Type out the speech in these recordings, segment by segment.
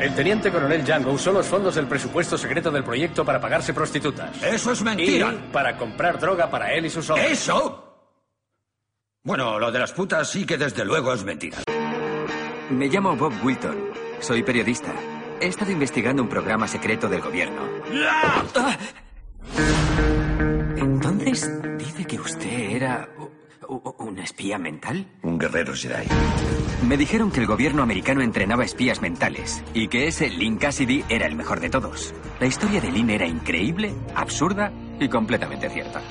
El teniente coronel Django usó los fondos del presupuesto secreto del proyecto para pagarse prostitutas. Eso es mentira. Y para comprar droga para él y sus hombres. ¿Eso? Bueno, lo de las putas sí que desde luego es mentira. Me llamo Bob Wilton. Soy periodista. He estado investigando un programa secreto del gobierno. ¡Ah! Entonces, dice que usted era un espía mental. Un guerrero Jedi. Me dijeron que el gobierno americano entrenaba espías mentales y que ese Lynn Cassidy era el mejor de todos. La historia de Lynn era increíble, absurda y completamente cierta.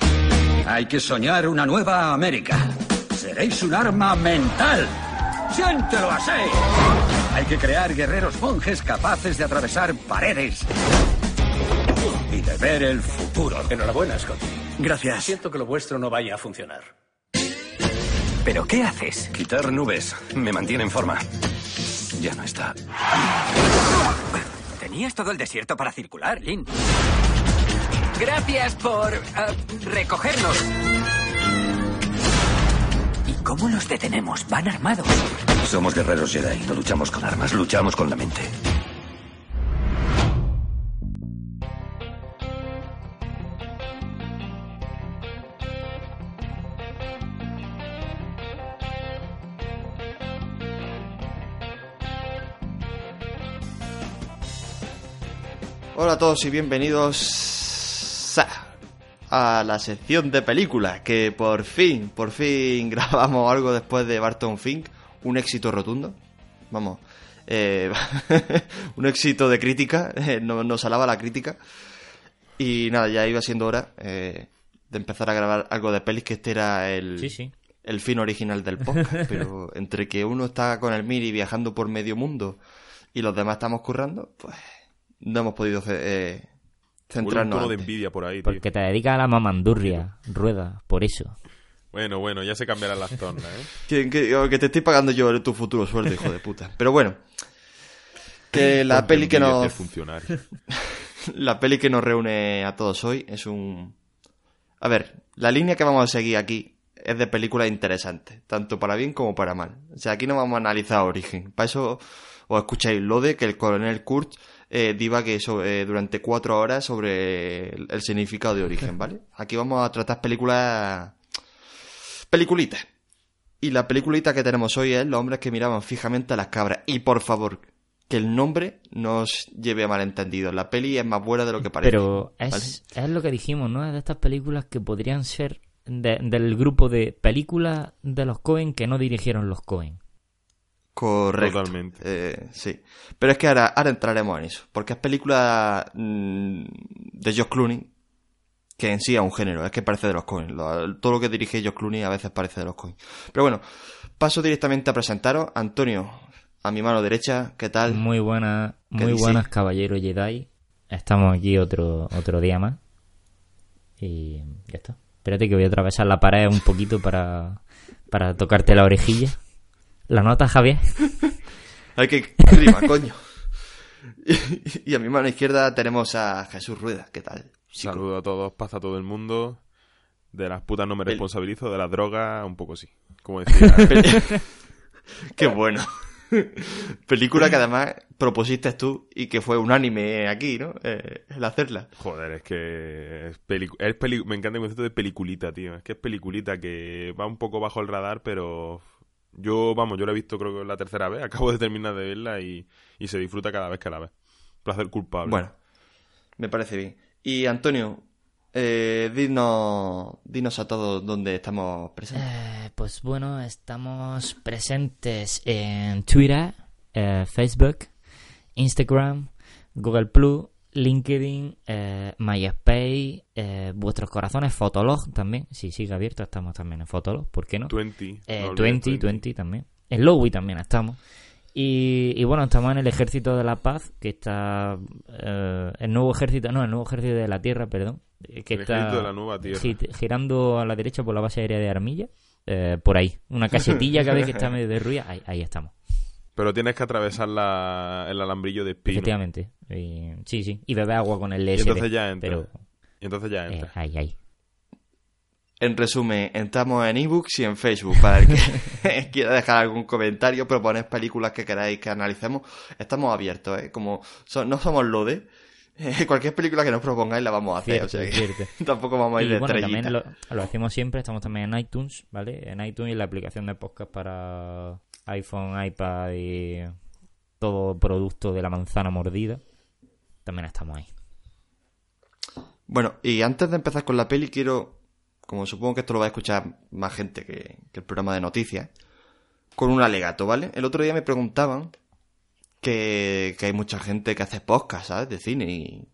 Hay que soñar una nueva América. Seréis un arma mental. ¡Siéntelo así! Hay que crear guerreros monjes capaces de atravesar paredes y de ver el futuro. Enhorabuena, Scotty. Gracias. Siento que lo vuestro no vaya a funcionar. ¿Pero qué haces? Quitar nubes me mantiene en forma. Ya no está. Tenías todo el desierto para circular, Lynn. Gracias por eh, recogernos. ¿Y cómo los detenemos? Van armados. Somos guerreros Jedi. No luchamos con armas, luchamos con la mente. Hola a todos y bienvenidos a, la sección de películas que por fin, por fin grabamos algo después de Barton Fink, un éxito rotundo. Vamos, eh, un éxito de crítica, eh, no- nos alaba la crítica. Y nada, ya iba siendo hora eh, de empezar a grabar algo de pelis, que este era el, Sí, sí. el fin original del podcast. pero entre que uno está con el Miri viajando por medio mundo y los demás estamos currando, pues no hemos podido eh, Huele un centrarnos. tono de envidia por ahí, tío. Porque te dedicas a la mamandurria, rueda, por eso. Bueno, bueno, ya se cambiarán las tornas, ¿eh? Que, que- que te estoy pagando yo tu futuro sueldo, hijo de puta. Pero bueno, que la peli que nos la peli que nos reúne a todos hoy es un a ver, la línea que vamos a seguir aquí es de películas interesantes, tanto para bien como para mal. O sea, aquí no vamos a analizar origen. Para eso os escucháis lo de que el coronel Kurtz eh, divague so- eh, durante cuatro horas sobre el, el significado de origen, ¿vale? Aquí vamos a tratar películas... Peliculitas. Y la peliculita que tenemos hoy es Los hombres que miraban fijamente a las cabras. Y por favor, que el nombre no os lleve a malentendido. La peli es más buena de lo que parece. Pero es, es lo que dijimos, ¿no? Es de estas películas que podrían ser de- del grupo de películas de los Cohen que no dirigieron los Cohen. Correcto. Totalmente. Eh, sí. Pero es que ahora, ahora entraremos en eso. Porque es película mm, de Josh Clooney que en sí es un género. Es que parece de los. Lo- todo lo que dirige Josh Clooney a veces parece de los Cohen. Pero bueno, paso directamente a presentaros. Antonio, a mi mano derecha, ¿qué tal? Muy buenas, ¿Qué muy dice? buenas caballeros Jedi. Estamos aquí otro, otro día más. Y ya está. Espérate que voy a atravesar la pared un poquito para, para tocarte la orejilla. ¿La nota, Javier? Hay que rima, coño. Y, y a mi mano izquierda tenemos a Jesús Rueda. ¿Qué tal? chico? Saludo a todos, paz a todo el mundo. De las putas no me responsabilizo, de las drogas un poco sí. Como decía, Qué bueno. Película que además propusiste tú y que fue unánime aquí, ¿no? Eh, el hacerla. joder, es que es es peli- me encanta el concepto de peliculita, tío. Es que es peliculita que va un poco bajo el radar, pero yo, vamos, yo la he visto creo que es la tercera vez. Acabo de terminar de verla y, y se disfruta cada vez que la ves. Placer culpable. Bueno, me parece bien. Y Antonio, eh, dinos, dinos a todos dónde estamos presentes. Eh, pues bueno, estamos presentes en Twitter, eh, Facebook, Instagram, Google Plus, LinkedIn, eh, MySpace, eh, vuestros corazones, Fotolog también. Si sigue abierto, estamos también en Fotolog, ¿por qué no? 20. Eh, no olvides 20, 20 también. En Lowy también estamos. Y, y bueno, estamos en el Ejército de la Paz, que está. eh, el nuevo ejército, no, el nuevo ejército de la Tierra, perdón. eh, Que El está ejército de la nueva tierra. gi- girando a la derecha por la base aérea de Armilla. eh, por ahí. Una casetilla que veis que está medio derruida. Ahí, ahí estamos. Pero tienes que atravesar la- el alambrillo de espino. Efectivamente. Y- sí, sí. Y beber agua con el Y LSD. entonces ya entra. Pero Y entonces ya eh, entra. ahí, ahí. En resumen, estamos en ebooks y en Facebook para el que quiera dejar algún comentario, proponer películas que queráis que analicemos. Estamos abiertos, ¿eh? Como no somos lode, eh, cualquier película que nos propongáis la vamos a hacer. Cierto, o sea que tampoco vamos a ir Y de bueno, estrellita. también lo, lo hacemos siempre, estamos también en iTunes, ¿vale? En iTunes y en la aplicación de podcast para iPhone, iPad y todo producto de la manzana mordida. También estamos ahí. Bueno, y antes de empezar con la peli, quiero, como supongo que esto lo va a escuchar más gente que, el programa de noticias, con un alegato, ¿vale? El otro día me preguntaban que, que hay mucha gente que hace podcast, ¿sabes? De cine y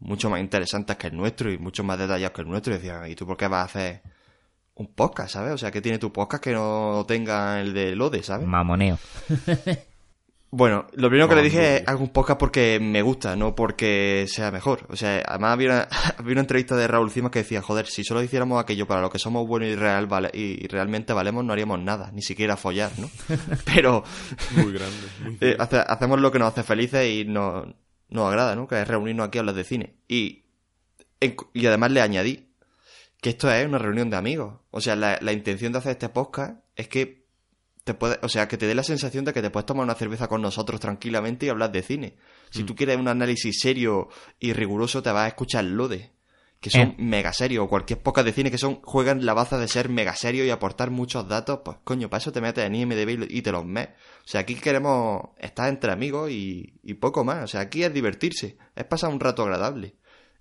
mucho más interesantes que el nuestro y mucho más detallados que el nuestro. Y decían, ¿y tú por qué vas a hacer un podcast, ¿sabes? O sea, que tiene tu podcast que no tenga el de Lode, ¿sabes? Mamoneo. Bueno, lo primero que le dije es hago un podcast porque me gusta, no porque sea mejor. O sea, además había una, había una entrevista de Raúl Cimas que decía, joder, si solo hiciéramos aquello para lo que somos buenos y, real, vale, y realmente valemos, no haríamos nada, ni siquiera follar, ¿no? Pero Muy grande. Muy eh, hace- hacemos lo que nos hace felices y nos, nos agrada, ¿no? Que es reunirnos aquí a hablar de cine. Y, en- y además le añadí que esto es una reunión de amigos. O sea, la, la intención de hacer este podcast es que te puede, o sea, que te dé la sensación de que te puedes tomar una cerveza con nosotros tranquilamente y hablar de cine. Si tú quieres un análisis serio y riguroso, te vas a escuchar Lode, que son Eh. mega serios, o cualquier podcast de cine que son, juegan la baza de ser mega serio y aportar muchos datos, pues coño, para eso te metes en IMDB y te los mes. O sea, aquí queremos estar entre amigos y, y poco más. O sea, aquí es divertirse, es pasar un rato agradable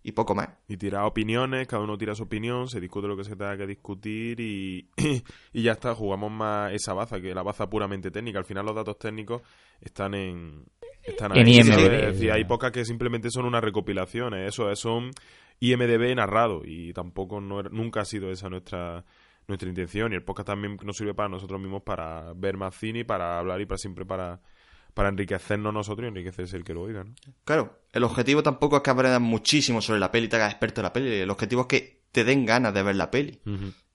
y poco más. Y tirar opiniones, cada uno tira su opinión, se discute lo que se tenga que discutir y, y ya está, jugamos más esa baza que la baza puramente técnica. Al final los datos técnicos están en... Están En ahí, IMDb. Es decir, hay pocas que simplemente son unas recopilaciones, eso es, son IMDB narrado y tampoco no era- nunca ha sido esa nuestra nuestra intención y el podcast también nos sirve para nosotros mismos para ver más cine y para hablar y para siempre para, para enriquecernos nosotros y enriquecerse el que lo oiga, ¿no? Claro, el objetivo tampoco es que aprendas muchísimo sobre la peli y te hagas experto en la peli. El objetivo es que te den ganas de ver la peli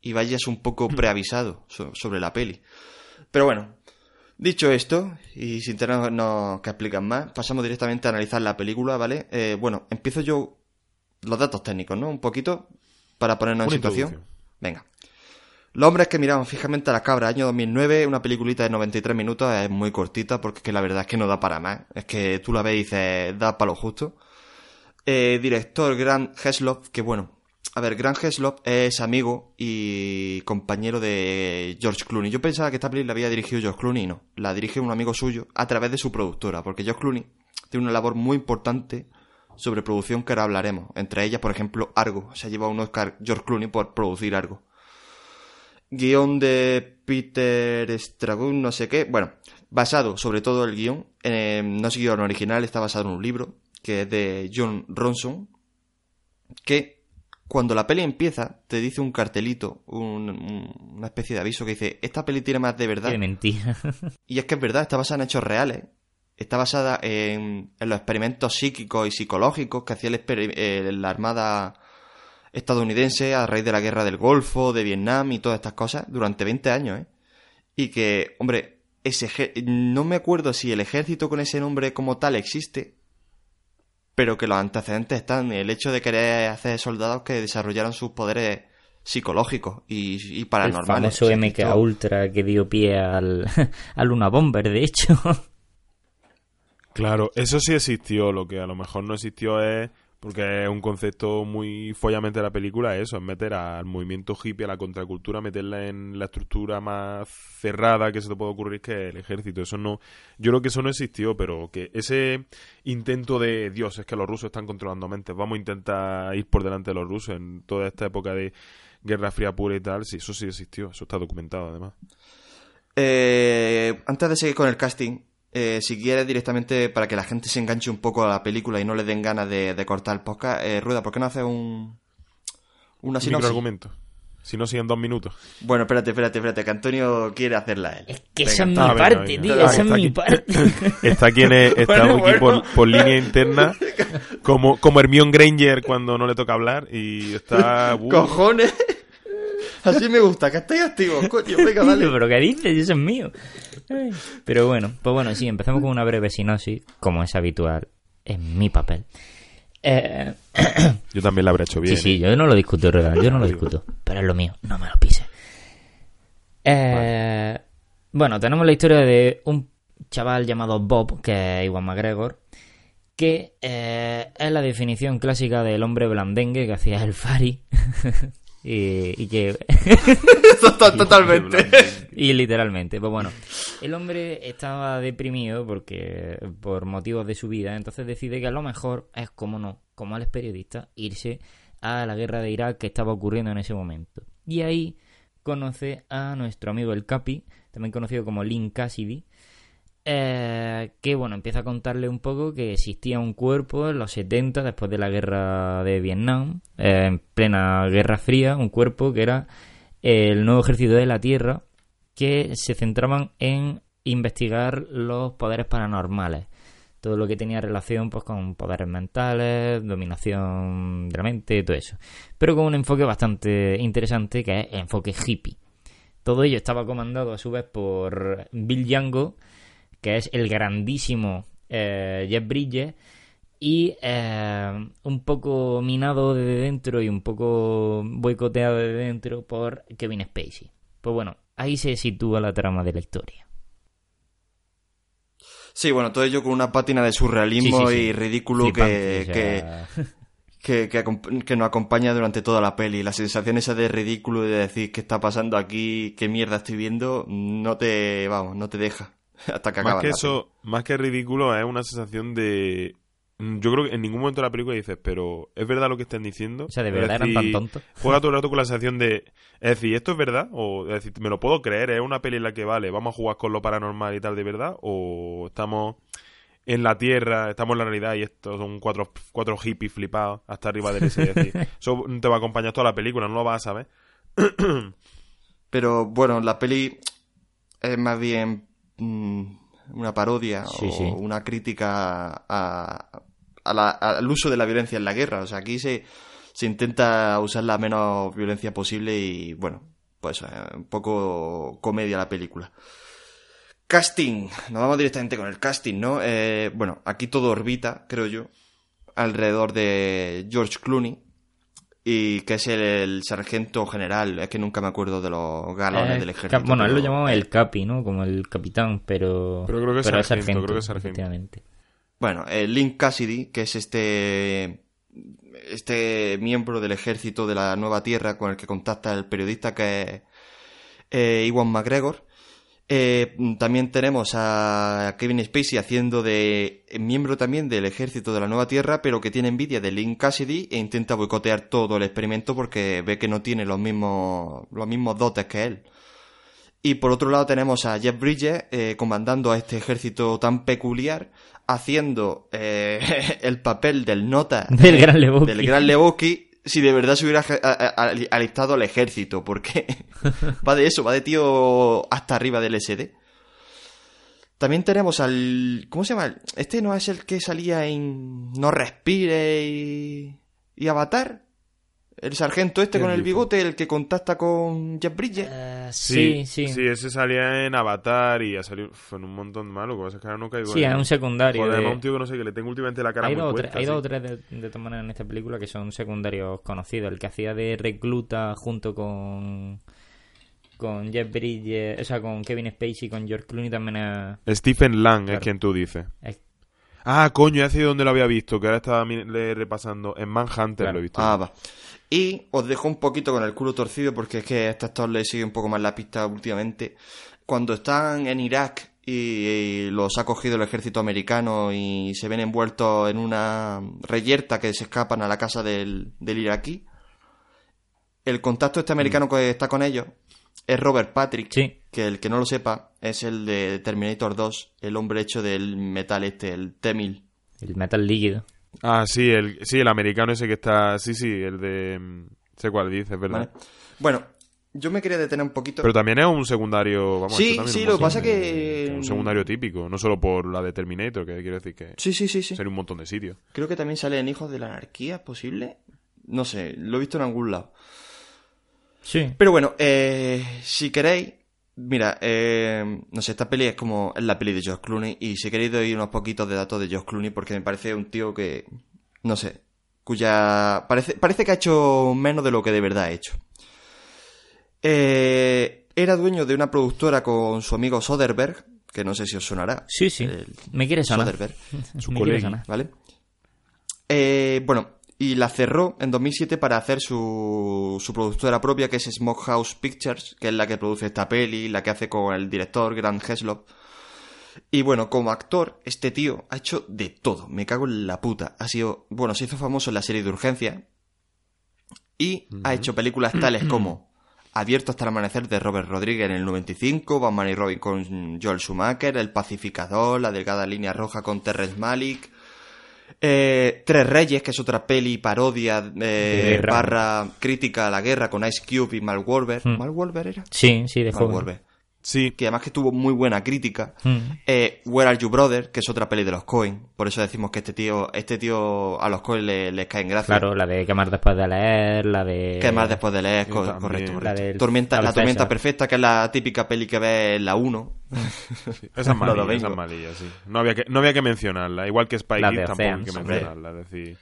y vayas un poco preavisado so- sobre la peli. Pero bueno, dicho esto, y sin tenernos que explicar más, pasamos directamente a analizar la película, ¿vale? Eh, bueno, empiezo yo los datos técnicos, ¿no? Un poquito para ponernos en situación. Venga. Los hombres que miraban fijamente a la cabra, año 2009, una peliculita de 93 minutos, es muy cortita porque es que la verdad es que no da para más. Es que tú la ves y dices, da para lo justo. Eh, director Grant Heslop, que bueno, a ver, Grant Heslop es amigo y compañero de George Clooney. Yo pensaba que esta peli la había dirigido George Clooney, y no. La dirige un amigo suyo a través de su productora, porque George Clooney tiene una labor muy importante sobre producción que ahora hablaremos. Entre ellas, por ejemplo, Argo. Se ha llevado un Oscar George Clooney por producir Argo. Guión de Peter Stragun, no sé qué. Bueno, basado sobre todo el guion. eh, no es guion original, está basado en un libro que es de John Ronson. Que cuando la peli empieza, te dice un cartelito, un- un- una especie de aviso que dice: Esta peli tiene más de verdad. Qué mentira. Y es que es verdad, está basada en hechos reales. Está basada en, en los experimentos psíquicos y psicológicos que hacía el eh, la Armada estadounidense a raíz de la guerra del Golfo, de Vietnam y todas estas cosas durante 20 años, ¿eh? Y que, hombre, ese no me acuerdo si el ejército con ese nombre como tal existe, pero que los antecedentes están el hecho de querer hacer soldados que desarrollaran sus poderes psicológicos y, y El paranormales. famoso O sea, que MK Ultra que dio pie al, al Luna Bomber, de hecho. Claro, eso sí existió, lo que a lo mejor no existió es, porque es un concepto muy follamente de la película, eso, es meter al movimiento hippie, a la contracultura, meterla en la estructura más cerrada que se te puede ocurrir que el ejército. Eso no, yo creo que eso no existió, pero que ese intento de Dios, es que los rusos están controlando mentes, vamos a intentar ir por delante de los rusos en toda esta época de Guerra Fría pura y tal, sí, eso sí existió, eso está documentado además. Eh, antes de seguir con el casting, eh, si quieres directamente para que la gente se enganche un poco a la película y no le den ganas de, de cortar el podcast, eh, Rueda, ¿por qué no haces un, una sinopsis? Microargumento. Si no, siguen dos minutos. Bueno, espérate, espérate, espérate, que Antonio quiere hacerla él. Es que Venga, esa es mi Ah, venga, parte, venga. tío, Ah, esa es mi aquí. parte. Está quien es, está Bueno, aquí bueno. Por, por línea interna, como, como Hermione Granger cuando no le toca hablar y está... uh, ¡Cojones! Así me gusta, que estáis activos, coño, venga, dale. Pero ¿qué dices? Eso es mío. Ay. Pero bueno, pues bueno, sí, empezamos con una breve sinopsis, como es habitual en mi papel. Eh, Yo también la habré hecho bien. sí, sí, ¿eh? yo no lo discuto, yo no lo Digo. discuto. Pero es lo mío, no me lo pises. Eh, Bueno, tenemos la historia de un chaval llamado Bob, que es Iwan McGregor, que eh, es la definición clásica del hombre blandengue que hacía el Fari. y, y que Totalmente. y literalmente, pues bueno, el hombre estaba deprimido porque por motivos de su vida, entonces decide que a lo mejor es como no, como él es periodista, irse a la guerra de Irak que estaba ocurriendo en ese momento. Y ahí conoce a nuestro amigo el Capi, también conocido como Link Cassidy, eh, que bueno, empieza a contarle un poco que existía un cuerpo en los 70, después de la guerra de Vietnam, eh, en plena Guerra Fría, un cuerpo que era el nuevo ejército de la Tierra, que se centraban en investigar los poderes paranormales. Todo lo que tenía relación pues, con poderes mentales, dominación de la mente, todo eso. Pero con un enfoque bastante interesante que es el enfoque hippie. Todo ello estaba comandado a su vez por Bill Django, que es el grandísimo eh, Jeff Bridges, y eh, un poco minado de dentro y un poco boicoteado de dentro por Kevin Spacey. Pues bueno, ahí se sitúa la trama de la historia. Sí, bueno, todo ello con una pátina de surrealismo Sí, sí, sí. y ridículo Flipante, que, o sea, que, que, que nos acompaña durante toda la peli. La sensación esa de ridículo y de decir qué está pasando aquí, qué mierda estoy viendo, no te, vamos, no te deja hasta que acaba. Más que eso, más que ridículo, es una sensación de. Mm, Yo creo que en ningún momento de la película dices, pero ¿es verdad lo que están diciendo? O sea, ¿de Es verdad eran tan tontos? Juega todo el rato con la sensación de. Es decir, ¿esto es verdad? O es decir, ¿me lo puedo creer? ¿Es una peli en la que vale? ¿Vamos a jugar con lo paranormal y tal de verdad? ¿O estamos en la tierra, estamos en la realidad y estos son cuatro, cuatro hippies flipados hasta arriba del ese? Es decir, eso te va a acompañar toda la película, no lo vas a saber. Pero bueno, la peli es más bien una parodia Sí, o sí. una crítica a, a la- al uso de la violencia en la guerra. O sea, aquí se, se intenta usar la menos violencia posible y bueno, pues eh, un poco comedia la película. Casting, nos vamos directamente con el casting, ¿no? Eh, bueno, aquí todo orbita, creo yo, alrededor de George Clooney, y que es el, el sargento general, es que nunca me acuerdo de los galones Eh, del ejército. cap- bueno, él lo llamaba el Capi, ¿no? Como el capitán, pero. Pero creo que es sargento, creo que es sargento. Bueno, el Link Cassidy, que es este este miembro del ejército de la Nueva Tierra con el que contacta el periodista que es eh, Iwan McGregor. Eh, también tenemos a Kevin Spacey haciendo de miembro también del ejército de la Nueva Tierra, pero que tiene envidia de Link Cassidy e intenta boicotear todo el experimento porque ve que no tiene los mismos los mismos dotes que él. Y por otro lado tenemos a Jeff Bridges eh, comandando a este ejército tan peculiar, haciendo eh, el papel del nota Del gran Lebowski. del gran Lebowski, si de verdad se hubiera alistado al ejército, porque va de eso, va de tío hasta arriba del SD. También tenemos al... ¿Cómo se llama? Este no es el que salía en No Respire y... y Avatar. El sargento este ¿Quién con el bigote, el que contacta con Jeff Bridges. Eh, sí, sí. Sí, ese salía en Avatar y ha salido uf, en un montón de malo. Lo que pasa es que ahora no caigo Sí, en- un secundario. Joder, de- además un tío que no sé, que le tengo últimamente la cara Hay muy dos, o tres, puesta, hay sí. dos o tres de, de todas maneras en esta película que son secundarios conocidos. El que hacía de recluta junto con con Jeff Bridges, o sea, con Kevin Spacey y con George Clooney también es, Stephen Lang Claro. es quien tú dices. es- Ah, coño, ya sé dónde lo había visto, que ahora estaba mi- le- repasando. En Manhunter Claro. lo he visto. Ah, va. Y os dejo un poquito con el culo torcido porque es que a este actor le sigue un poco más la pista últimamente. Cuando están en Irak y, los ha cogido el ejército americano y se ven envueltos en una reyerta que se escapan a la casa del, del iraquí, el contacto este americano que está con ellos es Robert Patrick, Sí. que el que no lo sepa es el de Terminator 2, el hombre hecho del metal este, el T-1000. el metal líquido. Ah, sí, el, sí, el americano ese que está. Sí, sí, el de. mm, Sé cuál dices, ¿verdad? ¿vale? Bueno, yo me quería detener un poquito. Pero también es un secundario. Vamos, Sí, sí, un lo que pasa de- que- Un secundario típico, no solo por la de Terminator, que quiero decir que. Sí, sí, sí, sí. Sería un montón de sitios. Creo que también sale en Hijos de la Anarquía, ¿es posible? No sé, lo he visto en algún lado. Sí. Pero bueno, eh, si queréis, mira, eh, no sé, esta peli es como es la peli de George Clooney y si queréis doy unos poquitos de datos de George Clooney porque me parece un tío que, no sé, cuya parece, parece que ha hecho menos de lo que de verdad ha hecho. Eh, era dueño de una productora con su amigo Soderbergh, que no sé si os sonará. Sí, sí. El Me quiere sonar. Soderbergh. Me Su quiere colegui. sonar. ¿vale? Eh, bueno, y la cerró en 2007 para hacer su, su productora propia, que es Smokehouse Pictures, que es la que produce esta peli, la que hace con el director Grant Heslop. Y bueno, como actor, este tío ha hecho de todo. Me cago en la puta. Ha sido, bueno, se hizo famoso en la serie de Urgencia. Y ha hecho películas tales como Abierto hasta el amanecer de Robert Rodríguez en el 95, Batman y Robin con Joel Schumacher, El Pacificador, La delgada línea roja con Terrence Malick, eh, Tres Reyes, que es otra peli parodia eh, barra crítica a la guerra con Ice Cube y Mal Wolver. Mm. ¿Mal Wolver era? Sí, sí, de Mal. Sí, Que además que tuvo muy buena crítica. Mm. Eh, Where Are You Brother, que es otra peli de los Coen. Por eso decimos que este tío, este tío a los Coen le, les cae en gracia. Claro, la de quemar después de leer, la de... Que más después de leer, Yo co- también. correcto, La correcto. del Tormenta, la tormenta perfecta, que es la típica peli que ves en la 1. esa es Los malilla, domingos. esa es malilla, sí. No había que, no había que mencionarla. Igual que Spike Lee tampoco hay que mencionarla. Es decir,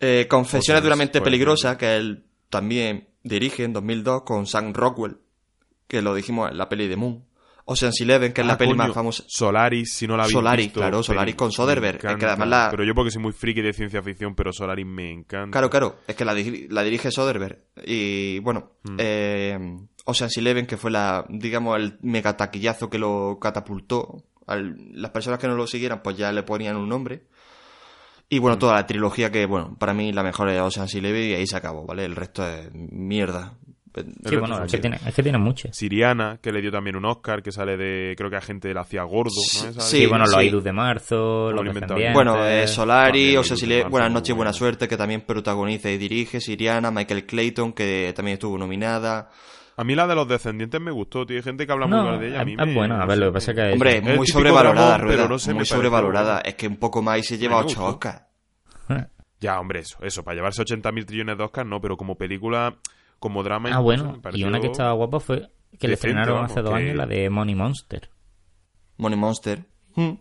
Eh, Confesiones Oceans, de una mente por peligrosa, que él también dirige en 2002 con Sam Rockwell, que lo dijimos en la peli de Moon. Ocean's Eleven, que es la Ah, peli más famosa. Solaris, si no la habéis Solaris, visto, claro, Solaris con Soderbergh, es que además la- Pero yo porque soy muy friki de ciencia ficción, pero Solaris me encanta. Claro, claro, es que la, la dirige Soderbergh. Y bueno, Mm. eh, Ocean's Eleven, que fue la, digamos, el megataquillazo que lo catapultó. Al- las personas que no lo siguieran, pues ya le ponían un nombre. Y Mm. bueno, toda la trilogía que, bueno, para mí la mejor es Ocean's Eleven y ahí se acabó, ¿vale? El resto es mierda. Sí, bueno, es que, tiene, es que tiene muchas. Siriana, que le dio también un Oscar, que sale de, creo que agente de la CIA Gordo, ¿no? Esa Sí, Sí, bueno, los sí. Idus de marzo, lo los. Bueno, eh, Solari, también Ocean's el Eleven, Marzo, Buenas noches, buena suerte, que también protagoniza y dirige. Siriana, Michael Clayton, que también estuvo nominada. A mí la de los descendientes me gustó, tío. Hay gente que habla No, muy mal de ella. A mí es me- buena, a ver, lo que pasa me- que- Hombre, Es muy sobrevalorada, Rueda. no sé, muy sobrevalorada. bueno. Es que un poco más y se lleva mí me 8 gustó. Oscars. Ya, hombre, eso, eso, para llevarse 80.000 trillones de Oscar, no, pero como película, como drama... Ah, incluso, bueno, y una que estaba guapa fue que le estrenaron hace dos que- años, la de Money Monster. Money Monster. Hmm.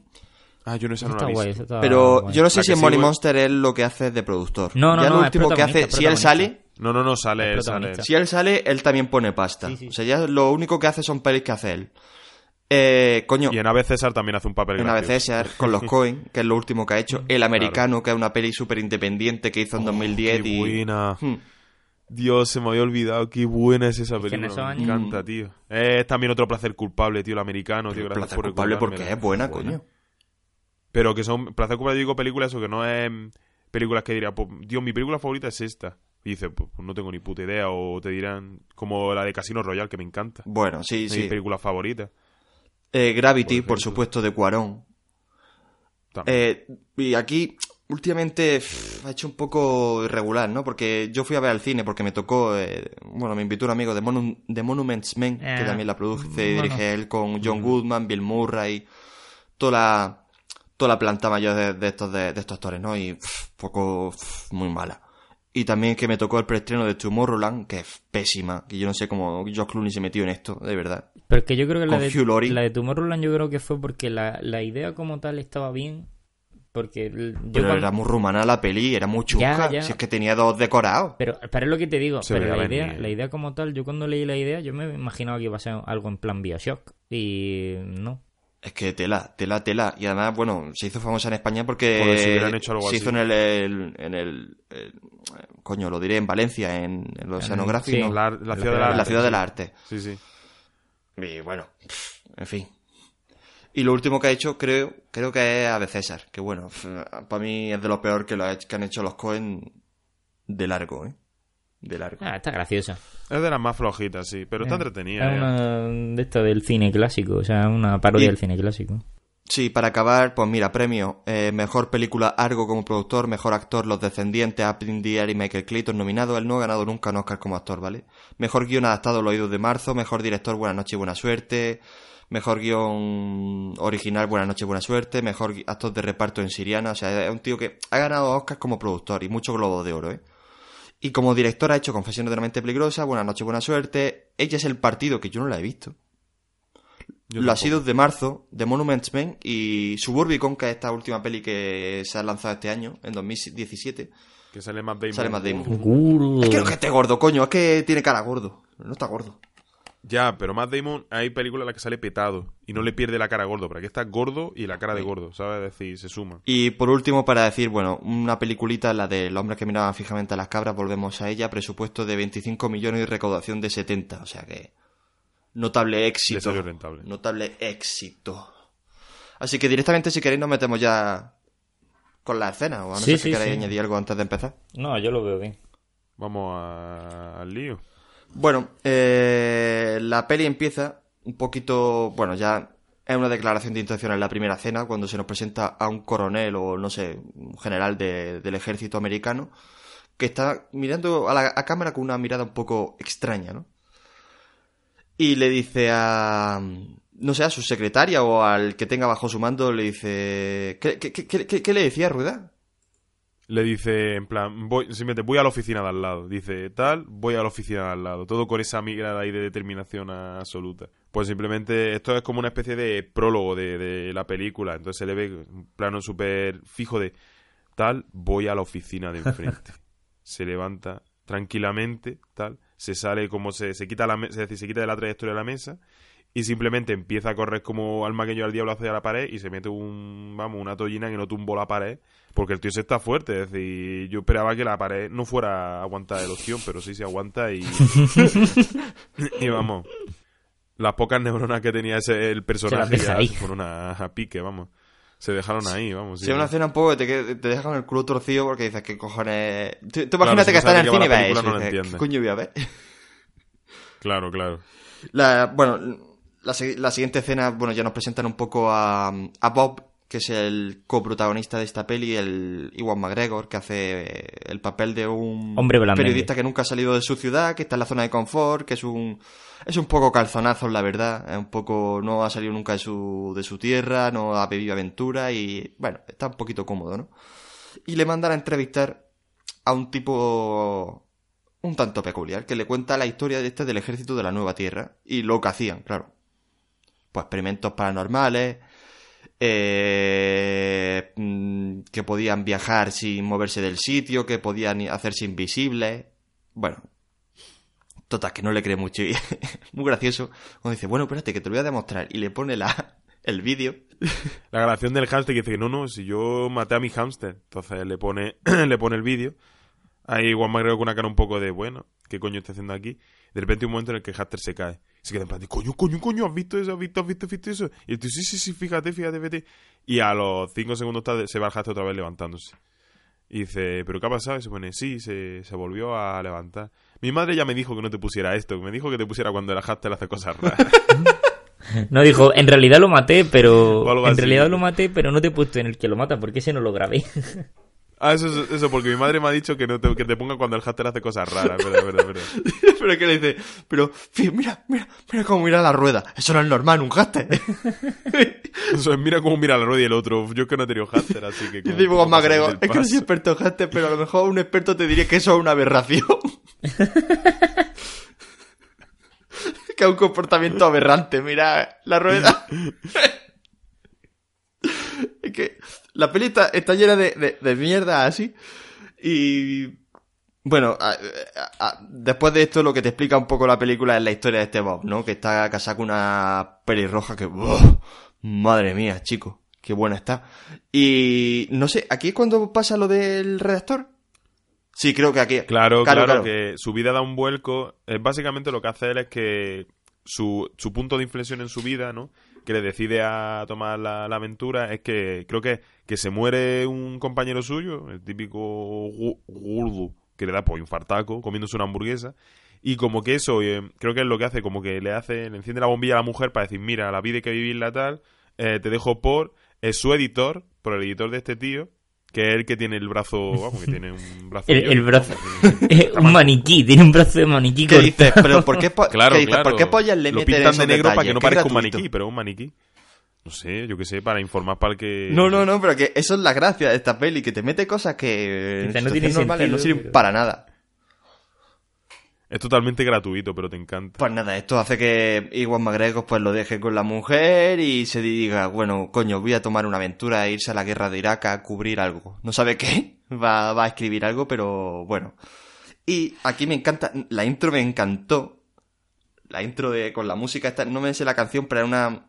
Ah, yo no esa no la he visto. Pero guay. yo no sé La si en Money Monster es lo que hace de productor. No, no, ya no, lo es último que hace, si él sale, No, no, no, sale, sale. si él sale, él también pone pasta. Sí, sí. O sea, ya lo único que hace son pelis que hace él. Eh, coño, Y en Ave César también hace un papel en gracioso. ABC César, con los Coen, que es lo último que ha hecho. El Americano, que es una peli súper independiente que hizo en 2010. Oh, Qué y... buena. Hmm. Dios, se me había olvidado. Qué buena es esa que en película. esos Me años- encanta, tío. Es también otro placer culpable, tío, el americano, tío. Gracias Placer por culpable porque es buena, coño. Pero que son. Placer culpable, digo películas, eso que no es películas que diría, pues, Dios, mi película favorita es esta. Y dices, pues, pues no tengo ni puta idea. O te dirán, como la de Casino Royale, que me encanta. Bueno, sí, Es mi sí. película favorita. Eh, Gravity, Por por, supuesto, de Cuarón. También. Eh, y aquí, últimamente, pff, ha hecho un poco irregular, ¿no? Porque yo fui a ver al cine porque me tocó, eh, bueno, me invitó un amigo de, Monu- de Monuments Men, que Eh, también la produce y dirige él con John Goodman, Bill Murray, toda la, toda la planta mayor de, de estos, de, de estos actores, ¿no? Y pff, poco, pff, muy mala. Y también que me tocó el preestreno de Tomorrowland, que es pésima, que yo no sé cómo George Clooney se metió en esto, de verdad. Pero que yo creo que la Con de, la de Tomorrowland yo creo que fue porque la, la idea como tal estaba bien. Porque yo Pero cuando- era muy rumana la peli, era muy chusca, Ya, ya. si es que tenía dos decorados. Pero, pero es lo que te digo, Se pero la idea, venir. la idea como tal, yo cuando leí la idea, yo me imaginaba que iba a ser algo en plan Bioshock. Y no. Es que tela, tela, tela. Y además, bueno, se hizo famosa en España porque Joder, si hubieran hecho algo se así. hizo en el, el- en el, el- coño, lo diré en Valencia, en, en los En- oceanográficos, sí. La, la ciudad de la, en la ciudad de la arte. Sí, sí. Y bueno, en fin. Y lo último que ha hecho, creo, creo que es Ave César, que bueno, para mí es de lo peor que, lo ha hecho- que han hecho los Cohen de largo, ¿eh? De largo. Ah, está graciosa. Es de las más flojitas, sí. Pero está entretenida. Es una de esta del cine clásico, o sea, una parodia Y- del cine clásico. Sí, para acabar, pues mira, premio. eh, mejor película Argo como productor, mejor actor Los Descendientes, Aprin Diar y Michael Clayton nominado. Él no ha ganado nunca un Oscar como actor, ¿vale? Mejor guion adaptado Los Oídos de Marzo, mejor director Buenas noches y buena suerte, mejor guion original Buenas noches y buena suerte, mejor actor de reparto en Siriana. O sea, es un tío que ha ganado Oscar como productor y muchos globos de oro, ¿eh? Y como director ha hecho Confesiones de una mente peligrosa, Buenas noches y buena suerte. Ella es el partido, que yo no la he visto. Yo Los tampoco. Idos de marzo, de Monuments Men y Suburbicon, que es esta última peli que se ha lanzado este año, en 2017. Que sale más Damon. Sale Matt Damon. Gordo. Es que no que esté gordo, coño, es que tiene cara gordo. No está gordo. Ya, pero Matt Damon hay películas en las que sale petado y no le pierde la cara gordo, pero aquí está gordo y la cara de gordo, ¿sabes? Es decir, se suman. Y por último, para decir, bueno, una peliculita, la del hombre que miraba fijamente a las cabras, volvemos a ella, presupuesto de 25 millones y recaudación de 70, o sea que notable éxito. salió rentable. Notable éxito. Así que directamente, si queréis, nos metemos ya con la escena, o a no Sí, ser sí, que queráis sí. añadir algo antes de empezar. No, yo lo veo bien. Vamos a- al lío. Bueno, eh, la peli empieza un poquito, bueno, ya es una declaración de intención en la primera cena, cuando se nos presenta a un coronel o no sé, un general de- del ejército americano, que está mirando a la cámara con una mirada un poco extraña, ¿no? Y le dice a, no sé, a su secretaria o al que tenga bajo su mando, le dice, ¿qué, qué, qué, qué- qué le decía Rueda? Le dice, en plan, voy, simplemente voy a la oficina de al lado. Dice, tal, voy a la oficina de al lado. Todo con esa mirada ahí de determinación absoluta. Pues simplemente, esto es como una especie de prólogo de, de la película. Entonces se le ve un plano súper fijo de, tal, voy a la oficina de enfrente. se levanta tranquilamente, tal, se sale como se, se quita la es decir, se quita de la trayectoria de la mesa y simplemente empieza a correr como alma que lleva al diablo hacia la pared y se mete un, vamos, una tollina que no tumbó la pared porque el tío se está fuerte, es decir, yo esperaba que la pared no fuera a aguantar el opción, pero sí se aguanta y y vamos, las pocas neuronas que tenía ese el personaje ya se fueron a, a pique, vamos. Se dejaron ahí, vamos. Sí, es una escena un poco que te, te deja con el culo torcido porque dices, ¿qué cojones? Tú, tú Claro, imagínate si que estás en el cine y ves eso. no y lo dices, ¿Qué entiendes. coño voy a ver? Claro, claro. La, bueno, la, si- la siguiente escena, bueno, ya nos presentan un poco a, a Bob, que es el coprotagonista de esta peli, el Iwan McGregor, que hace el papel de un Hombre periodista que nunca ha salido de su ciudad, que está en la zona de confort, que es un es un poco calzonazo, la verdad, es un poco no ha salido nunca de su de su tierra, no ha vivido aventura y bueno, está un poquito cómodo, ¿no? Y le mandan a entrevistar a un tipo un tanto peculiar, que le cuenta la historia de este del ejército de la nueva tierra y lo que hacían, claro. Pues experimentos paranormales, eh, mm, que podían viajar sin moverse del sitio, que podían hacerse invisibles. Bueno, total, que no le cree mucho. Muy gracioso. Cuando dice, bueno, espérate, que te lo voy a demostrar. Y le pone la, el vídeo. La grabación del hámster que dice no, no, si yo maté a mi hámster. Entonces le pone, le pone el vídeo. Ahí Juan McGregor con una cara un poco de, bueno, ¿qué coño está haciendo aquí? De repente un momento en el que el hámster se cae. Se queda en plan de, coño, coño, coño, ¿has visto eso? ¿Has visto, has visto, has visto eso? Y tío, sí, sí, sí, fíjate, fíjate, fíjate. Y a los cinco segundos tarde se va el hámster otra vez levantándose. Y dice, ¿pero qué ha pasado? Y se pone, sí, se, se volvió a levantar. Mi madre ya me dijo que no te pusiera esto, me dijo que te pusiera cuando el hámster hace cosas raras. No dijo, en realidad lo maté, pero. En así. realidad lo maté, pero no te he puesto en el que lo mata, porque ese no lo grabé. ah, eso, eso, eso, porque mi madre me ha dicho que, no te, que te ponga cuando el hámster hace cosas raras, verdad, verdad, verdad. pero que le dice, pero, mira, mira, mira cómo mira la rueda. Eso no es normal, un hámster. Eso es, mira cómo mira la rueda y el otro. Yo es que no he tenido hámster, así que... Como digo McGregor, pasarme es que no soy experto en hámster, pero a lo mejor un experto te diría que eso es una aberración. que es un comportamiento aberrante, mira la rueda. es que la peli está, está llena de, de, de mierda así. Y bueno, a- a- a- después de esto lo que te explica un poco la película es la historia de este Bob, ¿no? Que está casado con una pelirroja que... ¡buah! madre mía, chico, qué buena está. Y no sé, ¿aquí es cuando pasa lo del redactor? Sí, creo que aquí. Claro, Claro, claro, claro. que su vida da un vuelco. Eh, básicamente lo que hace él es que su, su punto de inflexión en su vida, ¿no? Que le decide a tomar la, aventura es que creo que, que se muere un compañero suyo, el típico gu- gordo, que le da pues infartaco, comiéndose una hamburguesa. Y como que eso, eh, creo que es lo que hace, como que le hace, le enciende la bombilla a la mujer para decir, mira, la vida hay que vivirla tal, eh, te dejo por, es su editor, por el editor de este tío, que es el que tiene el brazo, vamos, que tiene un brazo... El, brazo. vamos, un maniquí, tiene un brazo de maniquí ¿Qué dices? Pero ¿por qué, po- Claro, ¿qué dices? claro. ¿Por qué pollas le Lo meten pintan de negro para que no parezca un maniquí, pero es un maniquí. No sé, yo qué sé, para informar para el que... No, no, no, pero que eso es la gracia de esta peli, que te mete cosas que no sirven pero- para nada. Es totalmente gratuito, pero te encanta. Pues nada, esto hace que Iwan McGregor pues lo deje con la mujer y se diga, bueno, coño, voy a tomar una aventura e irse a la guerra de Irak a cubrir algo. ¿No sabe qué? va, va a escribir algo, pero bueno. Y aquí me encanta, la intro me encantó. La intro de con la música esta, no me sé la canción, pero era una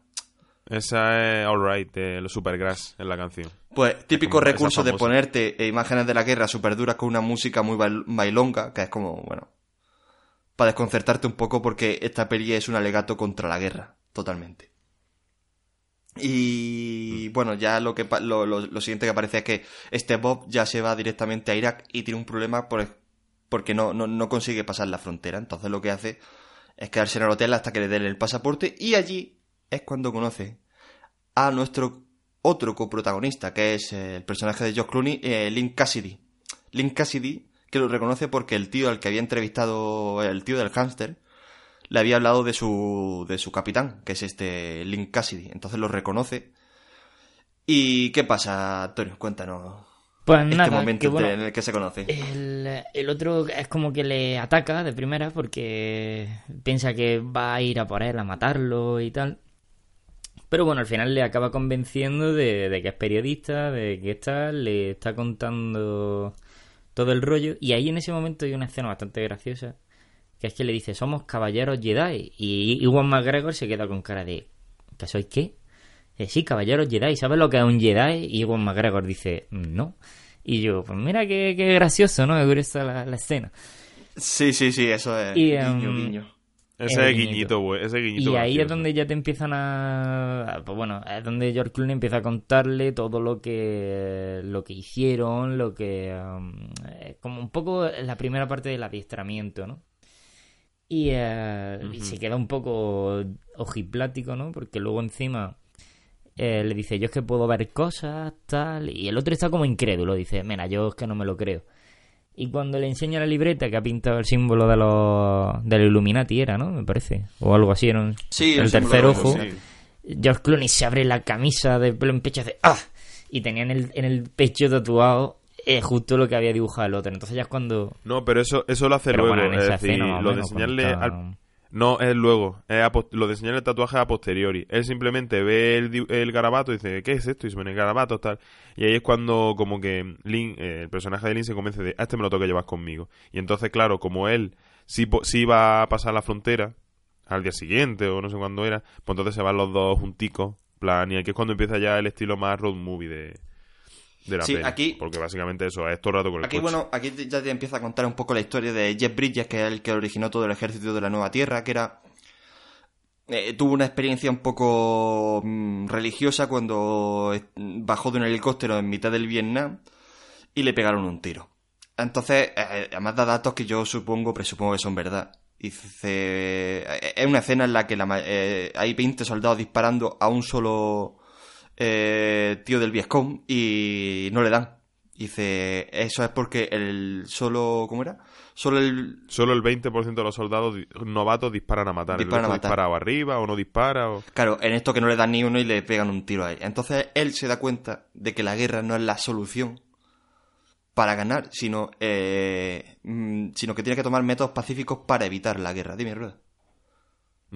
Esa es Alright, de los Supergrass en la canción. pues típico recurso de ponerte eh, imágenes de la guerra super duras con una música muy bail- bailonga, que es como, bueno, para desconcertarte un poco porque esta peli es un alegato contra la guerra, totalmente. Y bueno, ya lo que lo, lo- lo siguiente que aparece es que este Bob ya se va directamente a Irak y tiene un problema por- porque no, no, no consigue pasar la frontera. Entonces lo que hace es quedarse en el hotel hasta que le den el pasaporte y allí es cuando conoce a nuestro otro coprotagonista, que es el personaje de Josh Clooney, eh, Link Cassidy. Link Cassidy, que lo reconoce porque el tío al que había entrevistado, el tío del hámster, le había hablado de su, de su capitán, que es este Link Cassidy. Entonces lo reconoce. ¿Y qué pasa, Antonio? Cuéntanos Pues este nada, momento que bueno, en el que se conoce. El, el otro es como que le ataca de primera porque piensa que va a ir a por él a matarlo y tal. Pero bueno, al final le acaba convenciendo de, de que es periodista, de que está, le está contando todo el rollo. Y ahí en ese momento hay una escena bastante graciosa, que es que le dice, somos caballeros Jedi. Y Iwan McGregor se queda con cara de, ¿que sois qué? Eh, sí, caballeros Jedi, ¿sabes lo que es un Jedi? Y Iwan McGregor dice, no. Y yo, pues mira qué, qué gracioso, ¿no? Me gusta la, la escena. Sí, sí, sí, eso es. Y, guiño, guiño. Ese guiñito. guiñito, güey. Ese guiñito Y ahí es donde ya te empiezan a... Pues bueno, es donde George Clooney empieza a contarle todo lo que lo que hicieron, lo que... um, eh, como un poco la primera parte del adiestramiento, ¿no? Y, y se queda un poco ojiplático, ¿no? Porque luego encima eh, le dice, yo es que puedo ver cosas, tal... Y el otro está como incrédulo, dice, mira, yo es que no me lo creo. Y cuando le enseña la libreta que ha pintado el símbolo de los del Illuminati era, ¿no? Me parece. O algo así, era un- Sí, el tercer ojo. sí. George Clooney se abre la camisa de pelo en pecho y hace ¡Ah! Y tenía en el, en el pecho tatuado eh, justo lo que había dibujado el otro. Entonces ya es cuando... No, pero eso, eso lo hace Pero luego. bueno, en es decir, escena, lo de menos, enseñarle está- al- No, es luego. Es lo de enseñarle el tatuaje a posteriori. Él simplemente ve el, el garabato y dice, ¿qué es esto? Y se pone el garabato, tal. Y ahí es cuando como que Lin, eh, el personaje de Lin se convence de, "A este me lo tengo que llevar conmigo. Y entonces, claro, como él sí, sí va a pasar la frontera al día siguiente o no sé cuándo era, pues entonces se van los dos junticos. Plan, y aquí es cuando empieza ya el estilo más road movie de, de la Sí, peli. aquí- Porque básicamente eso, es todo el rato con el Aquí, coche. bueno, aquí ya te empieza a contar un poco la historia de Jeff Bridges, que es el que originó todo el ejército de la Nueva Tierra, que era... eh, tuvo una experiencia un poco mm, religiosa cuando eh, bajó de un helicóptero en mitad del Vietnam y le pegaron un tiro. Entonces, eh, además da datos que yo supongo, presupongo que son verdad. Dice, es una escena en la que la eh, hay 20 soldados disparando a un solo eh, tío del Viescom y no le dan. Dice, eso es porque el solo, ¿cómo era? Solo el... Solo el 20% de los soldados novatos disparan a matar. Disparan el a matar. dispara o arriba o no dispara. O... Claro, en esto que no le dan ni uno y le pegan un tiro ahí. Entonces él se da cuenta de que la guerra no es la solución para ganar, sino, eh, mm, sino que tiene que tomar métodos pacíficos para evitar la guerra. Dime, Rueda.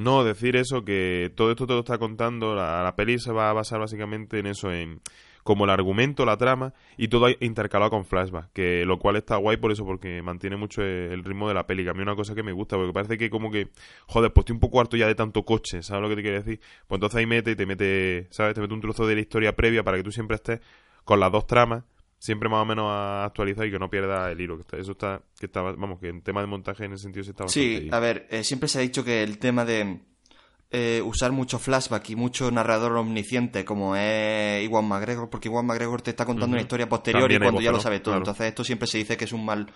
No, decir eso, que todo esto te lo está contando, la, la peli se va a basar básicamente en eso, en como el argumento, la trama, y todo intercalado con flashback, que lo cual está guay por eso, porque mantiene mucho el ritmo de la peli, que a mí una cosa que me gusta, porque parece que como que, joder, pues estoy un poco harto ya de tanto coche, ¿sabes lo que te quiero decir? Pues entonces ahí mete y te mete, ¿sabes? Te mete un trozo de la historia previa para que tú siempre estés con las dos tramas, siempre más o menos actualizado y que no pierda el hilo, que está- eso está, que está, vamos, que en tema de montaje en ese sentido sí está bastante Sí, a ver, eh, siempre se ha dicho que el tema de eh, usar mucho flashback y mucho narrador omnisciente como es Iwan McGregor, porque Iwan McGregor te está contando una historia posterior y cuando ya lo ¿no? sabes todo. Claro. Entonces esto siempre se dice que es un mal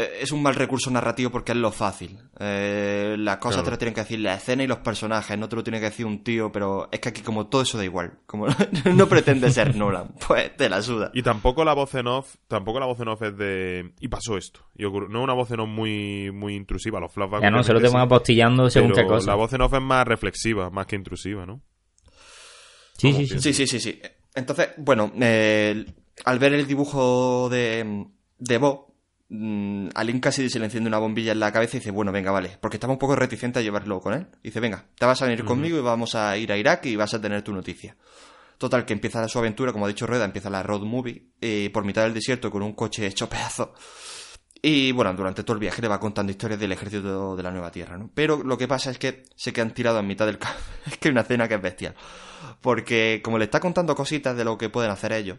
eh, es un mal recurso narrativo porque es lo fácil. Eh, las cosas Claro. te las tienen que decir la escena y los personajes, no te lo tiene que decir un tío, pero es que aquí como todo eso da igual. Como no pretende ser Nolan, pues te la suda. Y tampoco la voz en off, tampoco la voz en off es de y pasó esto. Y no es una voz en off muy muy intrusiva, los flashbacks. Ya no, se lo te van apostillando según qué cosa. La voz en off es más reflexiva, más que intrusiva, ¿no? Sí, ¿Cómo sí, sí. Sí, sí, sí, sí. Entonces, bueno, eh, al ver el dibujo de, de Bo, mm, a Link casi se le enciende una bombilla en la cabeza y dice, bueno, venga, vale. Porque estaba un poco reticente a llevarlo con él. Dice, venga, te vas a venir conmigo y vamos a ir a Irak y vas a tener tu noticia. Total, que empieza su aventura, como ha dicho Rueda, empieza la road movie, eh, por mitad del desierto con un coche hecho pedazos. Y bueno, durante todo el viaje le va contando historias del ejército de la Nueva Tierra, ¿no? Pero lo que pasa es que se quedan tirados en mitad del campo. es que hay una escena que es bestial. Porque como le está contando cositas de lo que pueden hacer ellos,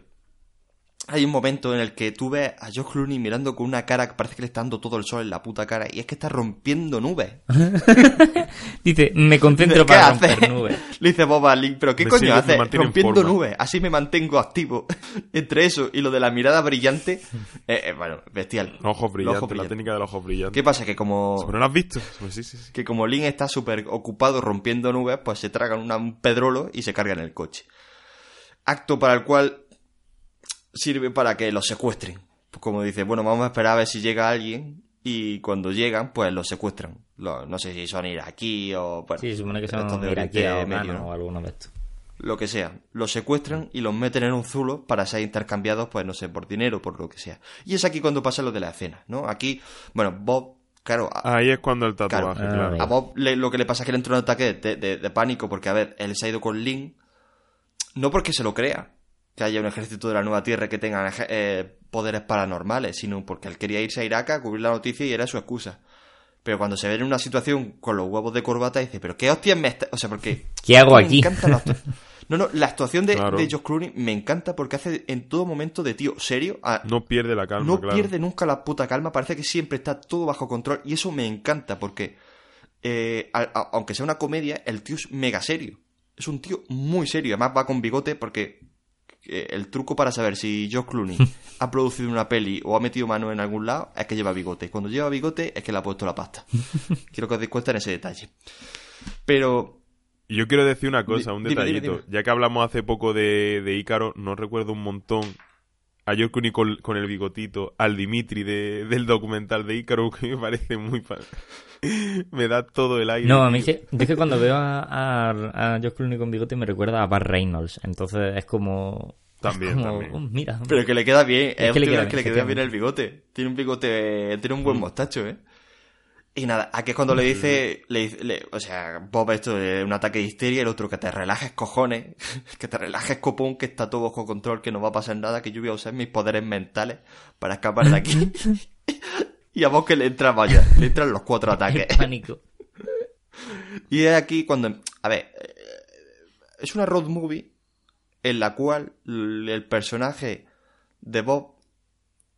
hay un momento en el que tú ves a George Clooney mirando con una cara que parece que le está dando todo el sol en la puta cara y es que está rompiendo nubes. Dice, me concentro ¿Qué para hace? romper nubes. Le dice Bob a Link, pero ¿qué Me coño sirve, me hace? mantiene en Rompiendo nubes. Así me mantengo activo. Entre eso y lo de la mirada brillante, eh, eh, bueno, bestial. Ojos brillantes, la técnica de los ojos brillantes. ¿Qué pasa? Que como ¿Pero no lo has visto? Pues sí, sí, sí. que como Link está súper ocupado rompiendo nubes, pues se tragan una- un pedrolo y se cargan el coche. Acto para el cual sirve para que los secuestren. Pues como dice, bueno, vamos a esperar a ver si llega alguien y cuando llegan, pues los secuestran. Lo- no sé si son iraquí o... Bueno, Sí, supone que son iraquíes o ¿no? o alguno de estos. Lo que sea. Los secuestran y los meten en un zulo para ser intercambiados, pues no sé, por dinero, por lo que sea. Y es aquí cuando pasa lo de la escena, ¿no? Aquí, bueno, Bob, claro, a- Ahí es cuando el tatuaje, Claro. claro. Ah, a Bob le- lo que le pasa es que le entra un ataque de, de- de pánico porque, a ver, él se ha ido con Link, no porque se lo crea, que haya un ejército de la nueva Tierra que tenga eh, poderes paranormales, sino porque él quería irse a Irak a cubrir la noticia y era su excusa. Pero cuando se ve en una situación con los huevos de corbata, dice, pero ¿qué hostias me está...? O sea, porque... ¿Qué hago me aquí? encanta la actu- No, no, la actuación de, Claro. de Josh Clooney me encanta porque hace en todo momento de tío serio a- No pierde la calma, no claro. pierde nunca la puta calma, parece que siempre está todo bajo control y eso me encanta porque, eh, a- a- aunque sea una comedia, el tío es mega serio. Es un tío muy serio, además va con bigote porque el truco para saber si Josh Clooney ha producido una peli o ha metido mano en algún lado es que lleva bigote. Cuando lleva bigote es que le ha puesto la pasta. Quiero que os deis cuenta en ese detalle. Pero yo quiero decir una cosa, un detallito. dime, dime. Ya que hablamos hace poco de, de Ícaro, no recuerdo un montón a George Clooney con, con el bigotito, al Dimitri de- del documental de Ícaro, que me parece muy... me da todo el aire. No, a mí es que, yo es que cuando veo a, a, a Josh Clooney con bigote me recuerda a Bart Reynolds. Entonces es como... También, como, también. "Oh, mira. Pero que le queda bien, es, Es que le queda al que le bien, queda bien el bigote. Tiene un bigote, tiene un buen mostacho, ¿eh? Y nada, aquí es cuando le dice, le, dice- le- o sea, Bob esto es un ataque de histeria, el otro que te relajes cojones, que te relajes copón, que está todo bajo control, que no va a pasar nada, que yo voy a usar mis poderes mentales para escapar de aquí. y a Bob que le entra, vaya, le entran los cuatro ataques. El pánico. Y es aquí cuando... A ver, eh, es una road movie en la cual el personaje de Bob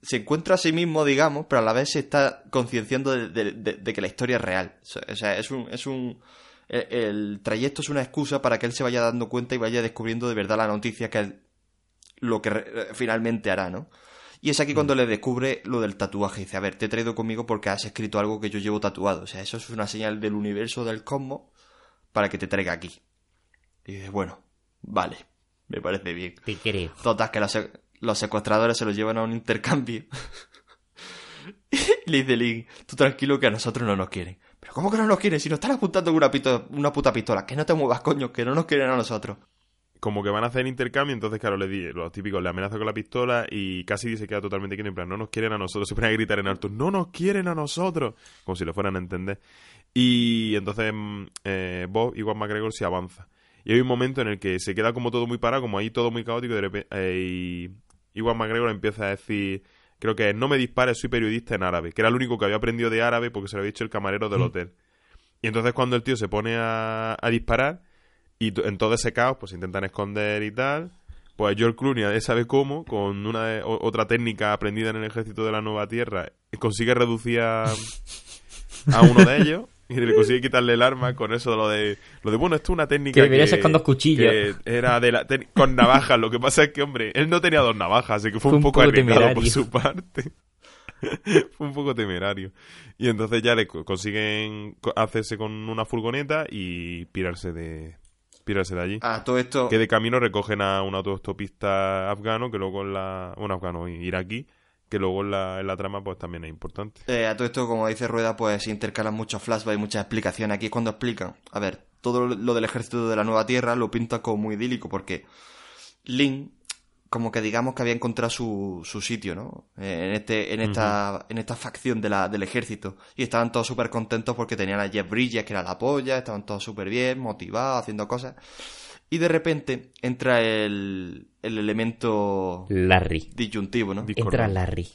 se encuentra a sí mismo, digamos, pero a la vez se está concienciando de, de- de- de que la historia es real. O sea, es un... Es un el, el trayecto es una excusa para que él se vaya dando cuenta y vaya descubriendo de verdad la noticia que es lo que re- finalmente hará, ¿no? Y es aquí cuando le descubre lo del tatuaje. Dice, a ver, te he traído conmigo porque has escrito algo que yo llevo tatuado. O sea, eso es una señal del universo, del cosmos, para que te traiga aquí. Y dice, bueno, vale, me parece bien. Te creo. Total, que los, los secuestradores se los llevan a un intercambio. y le dice Link, tú tranquilo que a nosotros no nos quieren. Pero ¿cómo que no nos quieren? Si nos están apuntando con una, pito- una puta pistola. Que no te muevas, coño, que no nos quieren a nosotros. Como que van a hacer intercambio, entonces, claro, le di, los típicos le amenaza con la pistola y Cassidy se queda totalmente quieto, en plan, no nos quieren a nosotros. Se ponen a gritar en alto, no nos quieren a nosotros. Como si lo fueran a entender. Y entonces mm, eh, Bob, igual McGregor, se avanza. Y hay un momento en el que se queda como todo muy parado, como ahí todo muy caótico, y de repente, eh, y igual McGregor empieza a decir, creo que es, no me dispares, soy periodista en árabe, que era el único que había aprendido de árabe porque se lo había dicho el camarero del hotel. Y entonces cuando el tío se pone a, a disparar, y en todo ese caos, pues intentan esconder y tal, pues George Clooney, sabe cómo, con una otra técnica aprendida en el ejército de la Nueva Tierra, consigue reducir a, a uno de ellos y le consigue quitarle el arma con eso de lo de lo de bueno esto es una técnica Que debería ser con dos cuchillos. era de la te- con navajas. Lo que pasa es que hombre él no tenía dos navajas así que fue, Fue un poco poco arriesgado por su parte. Fue un poco temerario. Y entonces ya le co- consiguen co- hacerse con una furgoneta y pirarse de pirarse de allí. A todo esto... que de camino recogen a un autostopista afgano que luego la un afgano iraquí que luego en la, en la trama pues también es importante Eh, a todo esto, como dice Rueda, pues intercalan muchos flashbacks y muchas explicaciones. Aquí es cuando explican, a ver, todo lo del ejército de la nueva tierra lo pinta como muy idílico porque Lin, como que digamos que había encontrado su, su sitio, ¿no? Eh, en este, en esta, en esta facción de la, del ejército. Y estaban todos súper contentos porque tenían a Jeff Bridges, que era la polla, estaban todos súper bien, motivados, haciendo cosas. Y de repente entra el, el elemento Larry. disyuntivo, ¿no? Entra. Larry.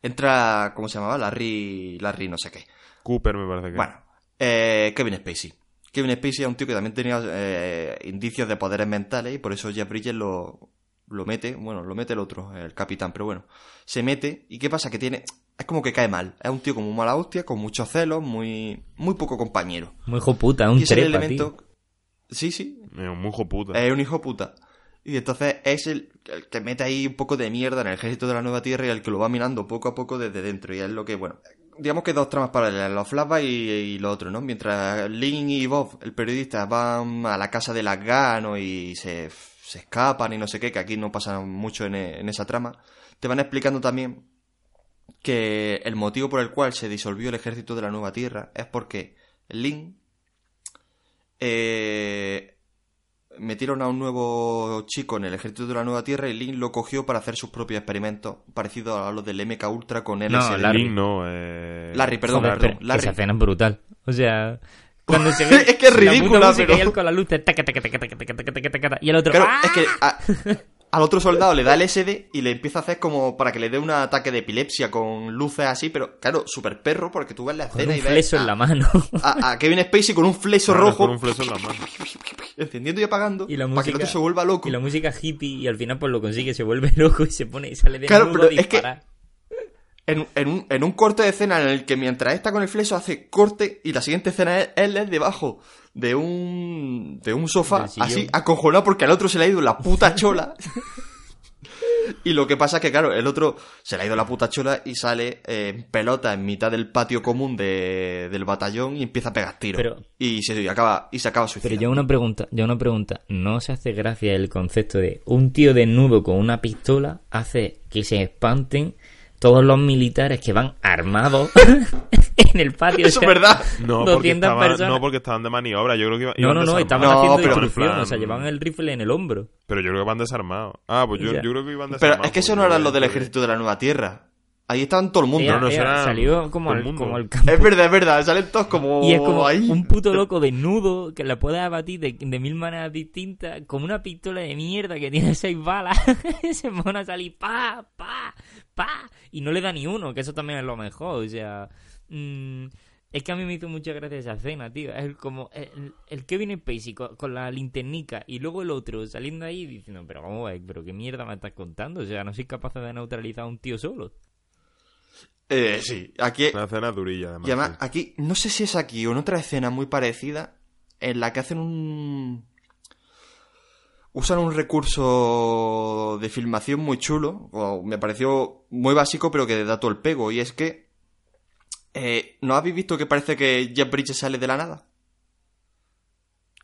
Entra, ¿cómo se llamaba? Larry, Larry no sé qué. Cooper me parece que. Bueno, eh, Kevin Spacey. Kevin Spacey es un tío que también tenía eh, indicios de poderes mentales y por eso Jeff Bridges lo, lo mete, bueno, lo mete el otro, el capitán, pero bueno, se mete y ¿qué pasa? Que tiene, es como que cae mal, es un tío como mala hostia, con muchos celos, muy, muy poco compañero. Muy hijo puta, un y es el trepa, elemento, tío. Sí, sí, Es un hijo puta. es un hijo puta. Y entonces es el, el que mete ahí un poco de mierda en el ejército de la nueva tierra y el que lo va minando poco a poco desde dentro. Y es lo que, bueno, digamos que dos tramas paralelas, los flashbacks y, y lo otro, ¿no? Mientras Lynn y Bob, el periodista, van a la casa de las Gano y se, se escapan y no sé qué, que aquí no pasa mucho en, e- en esa trama, te van explicando también que el motivo por el cual se disolvió el ejército de la nueva tierra es porque Lynn metieron a un nuevo chico en el ejército de la Nueva Tierra y Link lo cogió para hacer sus propios experimentos, parecidos a los del MK Ultra con él. No, Larry. Link no, eh... Larry, perdón, Joder, perdón. Larry. Esa escena es brutal. O sea, cuando se ve es que es ridícula, pero... y con la luz y el otro... Claro, ¡Ah! es que... A al otro soldado le da LSD y le empieza a hacer como para que le dé un ataque de epilepsia con luces así, pero claro, súper perro porque tú ves la Con escena un y ves fleso a, en la mano. a- a Kevin Spacey con un fleso Claro, rojo Con un fleso en la mano. encendiendo y apagando Y la para que el música. otro se vuelva loco. Y la música hippie. Y al final, pues lo consigue. Se vuelve loco y se pone. Y sale de Claro, pero es que-. En, en un, en un corte de escena en el que mientras está con el fleso hace corte y la siguiente escena es él es debajo de un de un sofá así acojonado porque al otro se le ha ido la puta chola. Y lo que pasa es que claro el otro se le ha ido la puta chola y sale eh, en pelota en mitad del patio común de- del batallón y empieza a pegar tiros. Pero- y se y acaba y se acaba Pero suicidando. ya una pregunta, ya una pregunta. ¿No se hace gracia el concepto de un tío desnudo con una pistola hace que se espanten todos los militares que van armados en el patio? Eso o sea, es verdad. No porque, 200 estaban, personas. no, porque estaban de maniobra. Yo creo que iba- No, iban no, no, desarmados. estaban No, haciendo pero- instrucción, en o sea, plan- llevaban el rifle en el hombro. Pero yo creo que van desarmados. Ah, pues yo, yo creo que iban pero desarmados. es que eso no porque era lo del ejército de la nueva tierra ahí estaban todo el mundo Ella- no ella será salió como el como al campo. es verdad es verdad salen todos como Y es como ahí un puto loco desnudo que la puedes abatir de, de mil maneras distintas, con una pistola de mierda que tiene seis balas. se pone a salir pa, pa, pa, y no le da ni uno, que eso también es lo mejor. O sea, mm, es que a mí me hizo mucha gracia esa escena, tío. Es como el, el Kevin Spacey con, con la linternica y luego el otro saliendo ahí diciendo, pero vamos a ver, pero qué mierda me estás contando. O sea, no soy capaz de neutralizar a un tío solo. Eh, sí, aquí. Una escena durilla, además. Y además, sí. aquí, no sé si es aquí o en otra escena muy parecida, en la que hacen un. Usan un recurso de filmación muy chulo, o me pareció muy básico, pero que da todo el pego, y es que. Eh, ¿No habéis visto que parece que Jeff Bridges sale de la nada?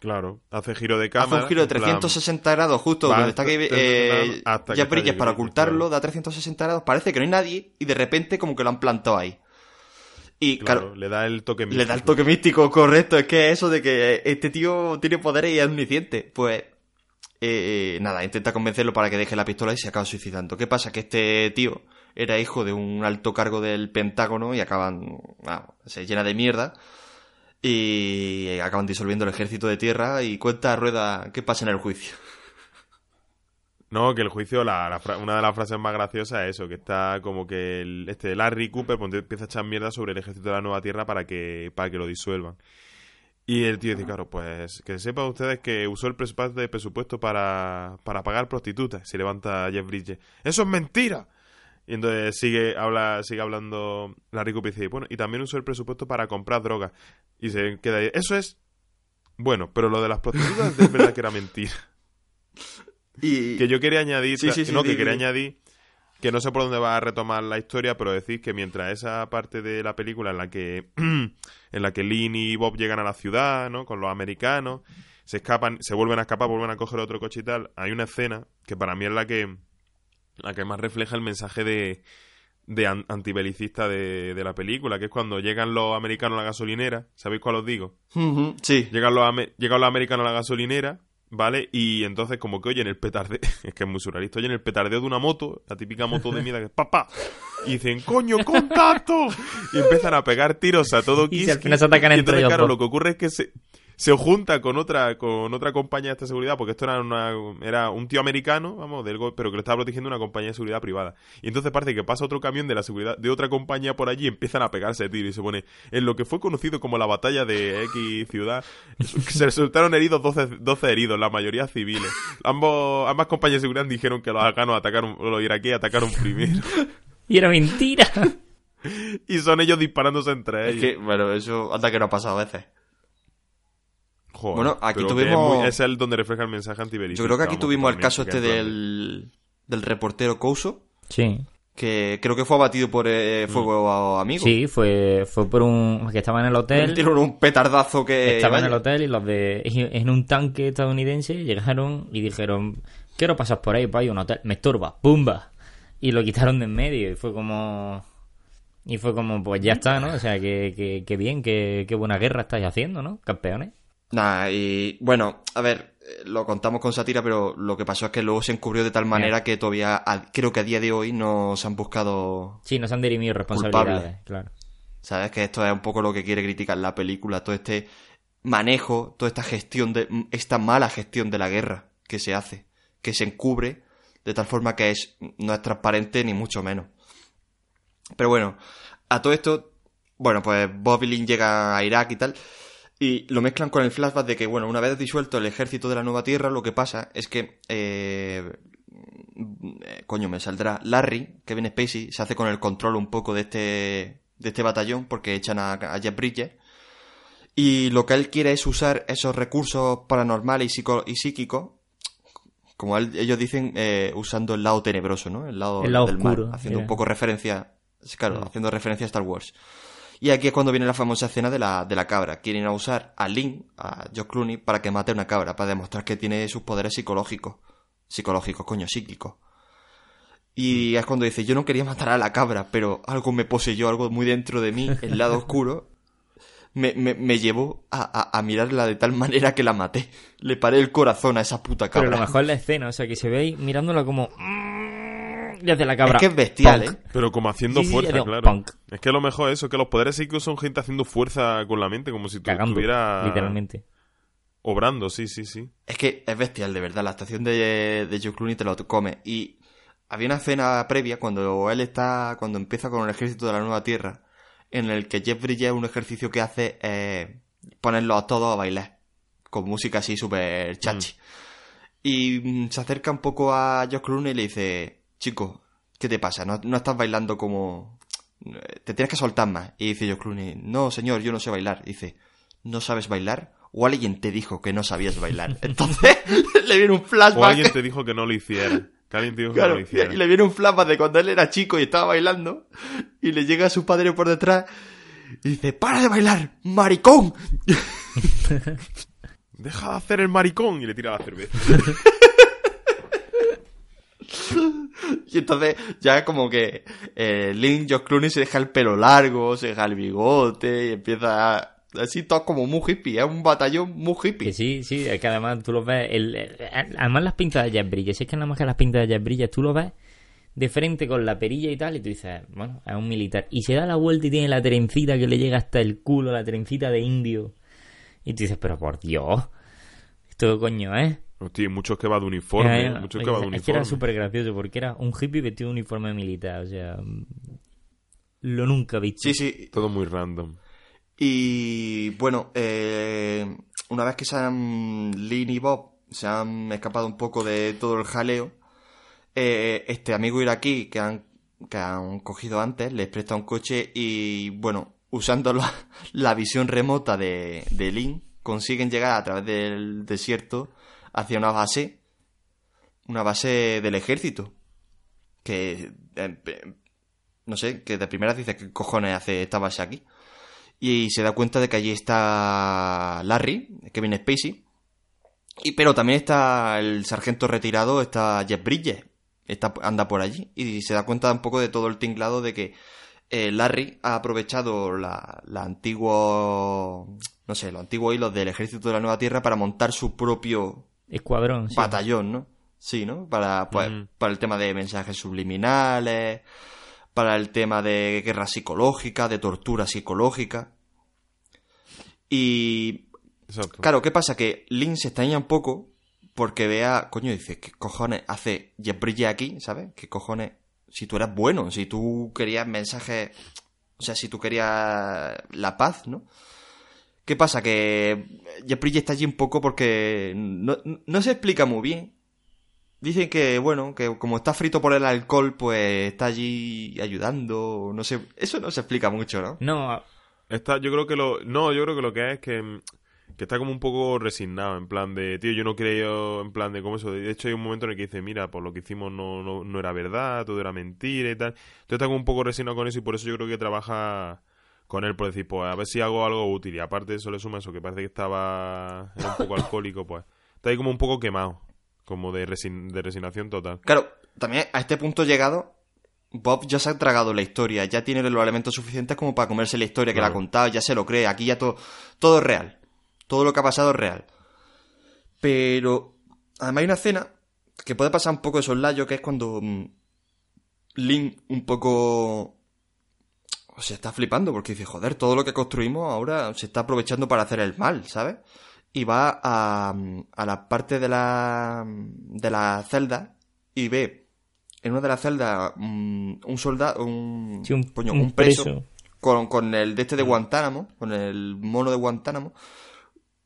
Claro, hace giro de Hace cámara. un giro de en plan, 360 grados justo donde está que, eh, 360 hasta que Jeff Bridges para ocultarlo, claro. da 360 grados, parece que no hay nadie, y de repente como que lo han plantado ahí. Y claro, Claro, le da el toque Le da el místico. toque místico, correcto. Es que eso de que este tío tiene poderes y es omnisciente. Pues, eh, eh, nada, intenta convencerlo para que deje la pistola y se acaba suicidando. ¿Qué pasa? Que este tío era hijo de un alto cargo del Pentágono y acaban, ah, se llena de mierda. Y acaban disolviendo el ejército de tierra y cuenta a rueda qué pasa en el juicio. No, que el juicio, la, la fra- una de las frases más graciosas es eso, que está como que el, este Larry Cooper pues, empieza a echar mierda sobre el ejército de la nueva tierra para que, para que lo disuelvan. Y el tío dice, claro, pues que sepan ustedes que usó el presupuesto, de presupuesto para, para pagar prostitutas. Se levanta Jeff Bridges. ¡Eso es mentira! Y entonces sigue, habla, sigue hablando Larry Cooper y dice, bueno, y también usó el presupuesto para comprar drogas. Y se queda ahí. Eso es... Bueno, pero lo de las prostitutas es verdad que era mentira. Y, Que yo quería añadir, Sí, sí, sí, no, que quería di. añadir que no sé por dónde va a retomar la historia, pero decir que mientras esa parte de la película en la que en la que Lynn y Bob llegan a la ciudad, ¿no? Con los americanos, se escapan, se vuelven a escapar, vuelven a coger otro coche y tal, hay una escena que para mí es la que la que más refleja el mensaje de de an- antibelicista de, de la película, que es cuando llegan los americanos a la gasolinera, ¿sabéis cuál os digo? Sí. Llegan los, llegan los americanos a la gasolinera, ¿vale? Y entonces como que oyen el petardeo, es que es muy surrealista, oyen el petardeo de una moto, la típica moto de mierda que es papá, y dicen, coño, contacto, y empiezan a pegar tiros a todo Y si al final se atacan y entre ellos claro, dos. lo que ocurre es que se, se junta con otra con otra compañía de esta seguridad, porque esto era una, era un tío americano, vamos, del, pero que lo estaba protegiendo una compañía de seguridad privada. Y entonces parece que pasa otro camión de la seguridad de otra compañía por allí y empiezan a pegarse de tiro y se pone en lo que fue conocido como la batalla de X ciudad, se resultaron heridos 12, 12 heridos, la mayoría civiles. Ambos, ambas compañías de seguridad dijeron que los afganos atacaron, los iraquíes atacaron primero. Y era mentira. y son ellos disparándose entre Es ellos. que, bueno, eso anda que no ha pasado a veces. Joder, Bueno, aquí tuvimos- Es, muy- es el donde refleja el mensaje antibelicista. Yo creo que aquí vamos, tuvimos el caso este del, del reportero Couso, Sí. que creo que fue abatido por eh, fuego amigo. Sí, fue, fue por un. que estaba en el hotel. Metieron un petardazo que. Estaba en el hotel y los de. en un tanque estadounidense llegaron y dijeron: Quiero pasar por ahí, pues hay un hotel, me estorba, ¡pumba! Y lo quitaron de en medio y fue como. Y fue como, pues ya está, ¿no? O sea, que, que, que bien, que, que buena guerra estáis haciendo, ¿no? Campeones. Nah, y bueno, a ver, eh, lo contamos con sátira, pero lo que pasó es que luego se encubrió de tal manera que todavía, a- creo que a día de hoy no se han buscado, Sí, nos han dirimido responsabilidades, claro. ¿sabes? Que esto es un poco lo que quiere criticar la película, todo este manejo, toda esta gestión, de esta mala gestión de la guerra que se hace, que se encubre de tal forma que es, no es transparente ni mucho menos. Pero bueno, a todo esto, bueno, pues Bob y Lynn llega a Irak y tal, y lo mezclan con el flashback de que, bueno, una vez disuelto el ejército de la nueva tierra, lo que pasa es que, eh, eh, coño, me saldrá Larry, Kevin Spacey, se hace con el control un poco de este, de este batallón porque echan a, a Jeff Bridges. Y lo que él quiere es usar esos recursos paranormales y, psíquicos, como él- ellos dicen, eh, usando el lado tenebroso, ¿no? El lado, El lado del mal, oscuro, haciendo un poco referencia, claro, haciendo referencia a Star Wars. Y aquí es cuando viene la famosa escena de la, de la cabra. Quieren a usar a Lynn, a George Clooney, para que mate a una cabra, para demostrar que tiene sus poderes psicológicos. Psicológicos, coño, psíquicos. Y es cuando dice, yo no quería matar a la cabra, pero algo me poseyó, algo muy dentro de mí, el lado oscuro, me, me, me llevó a, a- a mirarla de tal manera que la maté. Le paré el corazón a esa puta cabra. Pero lo mejor es la escena, o sea, que se ve ahí mirándola como. Mm, Desde la cabra. Es que es bestial, Punk. ¿eh? Pero como haciendo Sí, sí, fuerza, claro. punk. Es que lo mejor es eso, que los poderes psíquicos son gente haciendo fuerza con la mente, como si tú Cagando, estuviera literalmente. obrando, sí, sí, sí. Es que es bestial, de verdad. La estación de, de George Clooney te lo come. Y había una escena previa cuando él está, cuando empieza con el ejército de la nueva tierra, en el que Jeff Bridges un ejercicio que hace eh, ponerlos a todos a bailar. Con música así súper chachi. Y mm, se acerca un poco a George Clooney y le dice, chico, ¿qué te pasa? No, no estás bailando como... Te tienes que soltar más. Y dice George Clooney, no, señor, yo no sé bailar. dice, ¿no sabes bailar? O alguien te dijo que no sabías bailar. Entonces le viene un flashback. O alguien te dijo que no lo hiciera. Que alguien te dijo que no lo y hiciera. y le viene un flashback de cuando él era chico y estaba bailando. Y le llega a su padre por detrás y dice, ¡para de bailar, maricón! Deja de hacer el maricón y le tira la cerveza. Y entonces ya como que eh, Link, George Clooney se deja el pelo largo, se deja el bigote y empieza así todo como muy hippie. Es un batallón muy hippie. Que sí, sí, es que además tú lo ves. El, además, las pintas de Jeff Bridges, si es que nada más que las pintas de Jeff Bridges, tú lo ves de frente con la perilla y tal, y tú dices, bueno, es un militar. Y se da la vuelta y tiene la trencita que le llega hasta el culo, la trencita de indio. Y tú dices, pero por Dios, esto coño es. Hostia, muchos que va de uniforme. Eh, muchos que va de es que era uniforme. súper gracioso porque era un hippie vestido de uniforme militar, o sea, lo nunca he visto. Sí, sí. Todo muy random. Y bueno, eh, una vez que se han Lynn y Bob se han escapado un poco de todo el jaleo, eh, este amigo iraquí que han, que han cogido antes les presta un coche y bueno, usando la, la visión remota de, de Lynn, consiguen llegar a través del desierto hacia una base, una base del ejército. Que, eh, eh, no sé, que de primera dice, ¿qué cojones hace esta base aquí? y se da cuenta de que allí está Larry, Kevin Spacey, y pero también está el sargento retirado, está Jeff Bridges, está, anda por allí, y se da cuenta un poco de todo el tinglado de que eh, Larry ha aprovechado la, la antiguo, no sé, los antiguos hilos del ejército de la Nueva Tierra para montar su propio Escuadrón, sí. batallón, ¿no? Sí, ¿no? Para, pues, para el tema de mensajes subliminales, para el tema de guerra psicológica, de tortura psicológica. Y Exacto. Claro, ¿qué pasa? Que Lin se extraña un poco porque vea, coño, dice, ¿qué cojones hace Jeff Bridges aquí? ¿Sabes? ¿Qué cojones? Si tú eras bueno, si tú querías mensajes, o sea, si tú querías la paz, ¿no? ¿Qué pasa? Que Jeff está allí un poco porque no, no se explica muy bien. Dicen que, bueno, que como está frito por el alcohol, pues está allí ayudando, no sé, eso no se explica mucho, ¿no? No, Está, yo creo que lo. No, yo creo que lo que es es que. Que está como un poco resignado, en plan de, tío, yo no creo, en plan de, como eso. De hecho, hay un momento en el que dice, mira, por lo que hicimos no, no, no era verdad, todo era mentira y tal. Entonces está como un poco resignado con eso y por eso yo creo que trabaja con él, por decir, pues a ver si hago algo útil. Y aparte de eso le suma eso, que parece que estaba era un poco alcohólico, pues. Está ahí como un poco quemado, como de, resign- de resignación total. Claro, también a este punto llegado, Bob ya se ha tragado la historia, ya tiene los elementos suficientes como para comerse la historia que le ha contado, ya se lo cree, aquí ya todo, todo es real. Todo lo que ha pasado es real. Pero, además hay una escena que puede pasar un poco de soslayo, que es cuando mm, Link un poco... O sea, está flipando porque dice, joder, todo lo que construimos ahora se está aprovechando para hacer el mal, ¿sabes? Y va a, a la parte de la, de la celda y ve en una de las celdas mm, un soldado, un, sí, un, un un preso, preso. Con, con el de este de Guantánamo, con el mono de Guantánamo,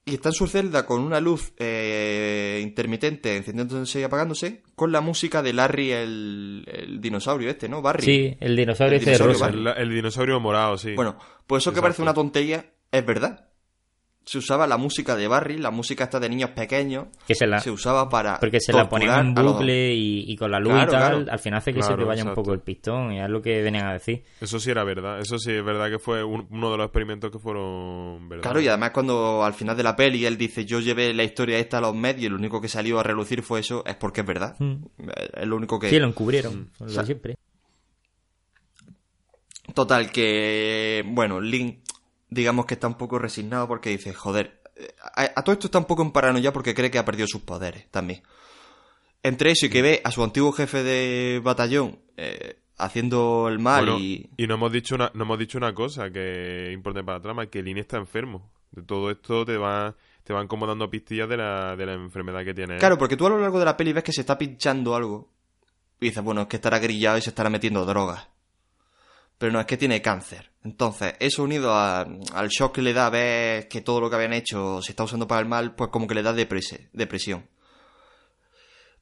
y está en su celda con una luz eh, intermitente encendiéndose y apagándose, con la música de Larry el, el dinosaurio este, ¿no? Barry. Sí, el dinosaurio El este de dinosaurio rosa. El, el dinosaurio morado, sí. Bueno, pues eso que parece una tontería es verdad. Se usaba la música de Barry, la música esta de niños pequeños, Que se la, se usaba para porque se la ponían en torturar a los- bucle y, y con la luz Claro, y tal, claro. al final hace que se te vaya un poco el pistón, y es lo que venían a decir. Eso sí era verdad. Eso sí es verdad que fue un- uno de los experimentos que fueron verdad. Claro, y además cuando al final de la peli él dice yo llevé la historia esta a los medios y lo único que salió a relucir fue eso, es porque es verdad. Mm. Es lo único que... Sí, lo encubrieron, lo sea, siempre. Total, que, bueno, Link, digamos que está un poco resignado porque dice, joder, eh, a, a todo esto está un poco en paranoia porque cree que ha perdido sus poderes también. Entre eso y que ve a su antiguo jefe de batallón eh, haciendo el mal Bueno, y... y no hemos dicho una, no hemos dicho una cosa que es importante para la trama, que Lin está enfermo. De todo esto te va, te van como dando pistillas de la, de la enfermedad que tiene. él. Claro, porque tú a lo largo de la peli ves que se está pinchando algo y dices, bueno, es que estará grillado y se estará metiendo drogas. Pero no, es que tiene cáncer. Entonces, eso unido a- al shock que le da ver que todo lo que habían hecho se está usando para el mal, pues como que le da deprese- depresión.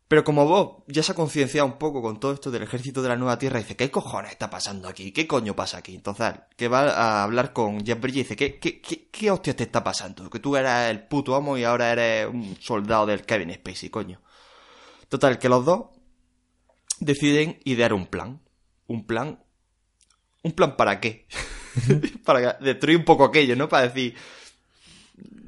Pero como vos ya se ha concienciado un poco con todo esto del ejército de la nueva tierra, dice, ¿qué cojones está pasando aquí? ¿Qué coño pasa aquí? Entonces, que va a hablar con Jeff Bridges y dice, ¿qué, qué, qué, qué te está pasando? Que tú eras el puto amo y ahora eres un soldado del Kevin Spacey, coño. Total, que los dos deciden idear un plan. Un plan. ¿Un plan para qué? para destruir un poco aquello, ¿no? Para decir.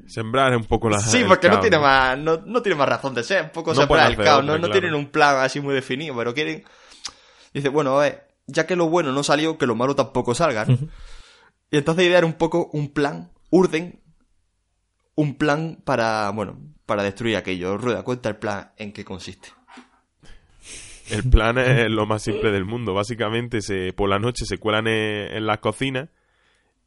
Sembrar un poco la. Sí, el porque no caos, tiene más, no, no tiene más razón de ser. Un poco No sembrar el caos, otra, ¿no? Claro. tienen un plan así muy definido, pero quieren. Dice, bueno, a ver, ya que lo bueno no salió, que lo malo tampoco salga, ¿no? y entonces idear un poco un plan, urden, un plan para, bueno, para destruir aquello. Rueda, cuenta el plan en qué consiste. El plan es lo más simple del mundo. Básicamente, se, por la noche se cuelan en, en las cocinas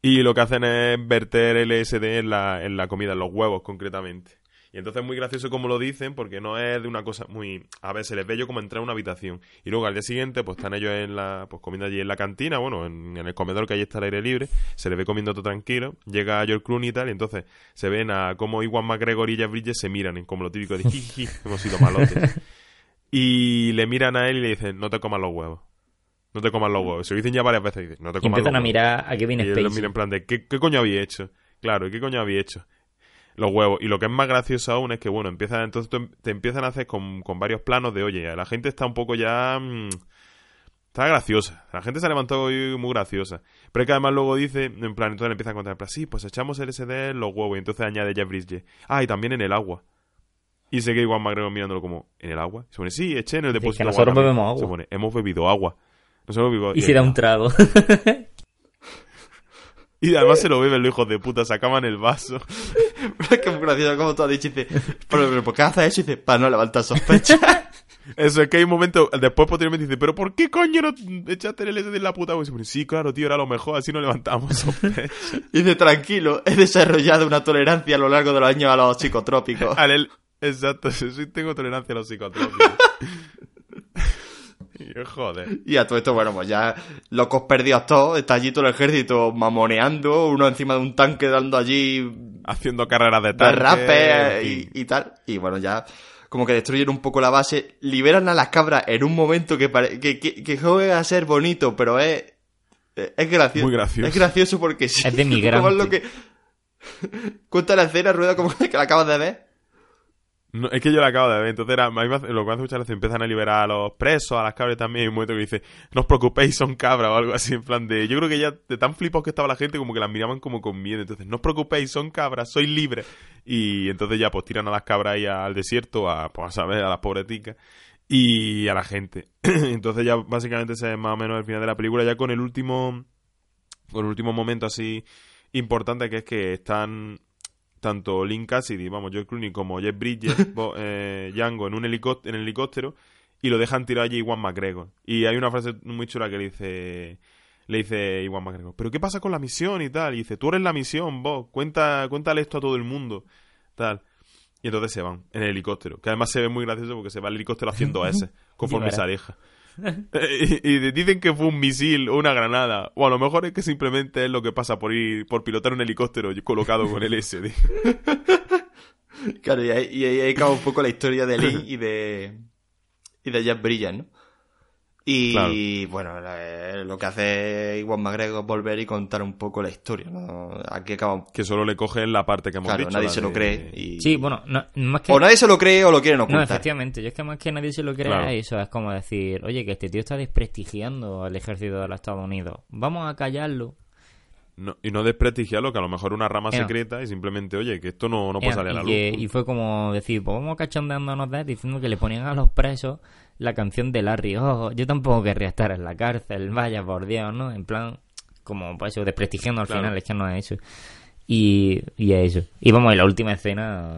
y lo que hacen es verter LSD en la, en la comida, en los huevos concretamente. Y entonces es muy gracioso como lo dicen porque no es de una cosa muy... A ver, se les ve yo como entrar a una habitación. Y luego al día siguiente pues están ellos en la... Pues comiendo allí en la cantina, bueno, en, el comedor que allí está al aire libre. Se les ve comiendo todo tranquilo. Llega George Clooney y tal y entonces se ven a cómo Iwan McGregor y Jeff Bridges se miran, como lo típico de jiji, hemos sido malotes. Y le miran a él y le dicen, no te comas los huevos. No te comas los huevos. Se lo dicen ya varias veces. y Dicen, no te Y comas empiezan los a huevos". mirar a Kevin Y él lo Spacey. mira en plan de, ¿qué, qué coño había hecho? Claro, ¿y qué coño había hecho? Los huevos. Y lo que es más gracioso aún es que, bueno, empiezan, entonces em- te empiezan a hacer con, con varios planos de, oye, la gente está un poco ya... mm, está graciosa. La gente se ha levantado hoy muy graciosa. Pero es que además luego dice, en plan, entonces le empiezan a contar, en plan, sí, pues echamos LSD en los huevos. Y entonces añade Jeff Bridges. Ah, y también en el agua. Y se queda igual McGregor mirándolo como, ¿en el agua? Se pone, sí, eché en el Dice depósito. que de nosotros agua también". bebemos agua. Se pone, hemos bebido agua. Nosotros bebimos Y se da un trago. Y además se lo beben los hijos de puta, se acaban el vaso. es que es muy gracioso como tú has dicho, dice, pero, pero ¿por qué haces eso? Y dice, para no levantar sospechas. Eso es que hay un momento, después posteriormente dice, pero ¿por qué coño no echaste el LSD en la puta? Y sí, claro, tío, era lo mejor, así no levantamos sospechas. Y dice, tranquilo, he desarrollado una tolerancia a lo largo de los años a los psicotrópicos. Al el- Exacto, sí, sí tengo tolerancia a los psicotrópicos. Joder. Y a todo esto, bueno, pues ya locos perdidos todos, está allí todo el ejército mamoneando, uno encima de un tanque dando allí Haciendo carreras de tanque. y, y tal. Y bueno, ya como que destruyen un poco la base, liberan a las cabras en un momento que, pare- que, que, que juega a ser bonito, pero es, es gracioso. Muy gracioso. Es gracioso porque sí. Es de migrante. como es lo que... Cuenta la escena, rueda como que la acabas de ver. No, es que yo la acabo de ver, entonces era, lo que hace muchas veces empiezan a liberar a los presos, a las cabras también, y un momento que dice, no os preocupéis, son cabras o algo así, en plan de, yo creo que ya de tan flipados que estaba la gente como que las miraban como con miedo, entonces, no os preocupéis, son cabras, sois libres, y entonces ya pues tiran a las cabras ahí al desierto, a, pues a saber, a las pobreticas, y a la gente. entonces ya básicamente ese es más o menos el final de la película, ya con el último, con el último momento así importante que es que están tanto Link Cassidy, vamos, George Clooney como Jeff Bridges, Bo- eh, Django en un helicóptero, en el helicóptero y lo dejan tirado allí Iwan McGregor. Y hay una frase muy chula que le dice le dice Iwan McGregor, ¿pero qué pasa con la misión y tal? Y dice, tú eres la misión, vos, cuenta, cuéntale esto a todo el mundo, tal. Y entonces se van en el helicóptero, que además se ve muy gracioso porque se va el helicóptero haciendo S conforme se aleja. y, y dicen que fue un misil o una granada, o a lo mejor es que simplemente es lo que pasa por ir por pilotar un helicóptero colocado con el SD. Claro, y ahí, acaba un poco la historia de Lee y de. y de Jeff Bridges, ¿no? Y bueno, la- lo que hace Iwan McGregor es volver y contar un poco la historia, ¿no? Aquí acaba. que solo le cogen la parte que hemos Claro, dicho. nadie se lo de- cree. Y... Sí, bueno, no, más que... O nadie se lo cree o lo quieren No, ocultar. efectivamente, yo es que más que nadie se lo crea Claro. eso, es como decir, oye, que este tío está desprestigiando al ejército de los Estados Unidos, vamos a callarlo. No- y no desprestigiarlo, que a lo mejor una rama secreta y simplemente, oye, que esto no, no puede Eh, salir a la y, luz. que- y fue como decir, pues vamos cachondeándonos de diciendo que le ponían a los presos la canción de Larry, oh, yo tampoco querría estar en la cárcel, vaya por Dios, ¿no? En plan, como pues eso, desprestigiando al Claro. final, es que no es eso. Y, y es eso. Y vamos, y la última escena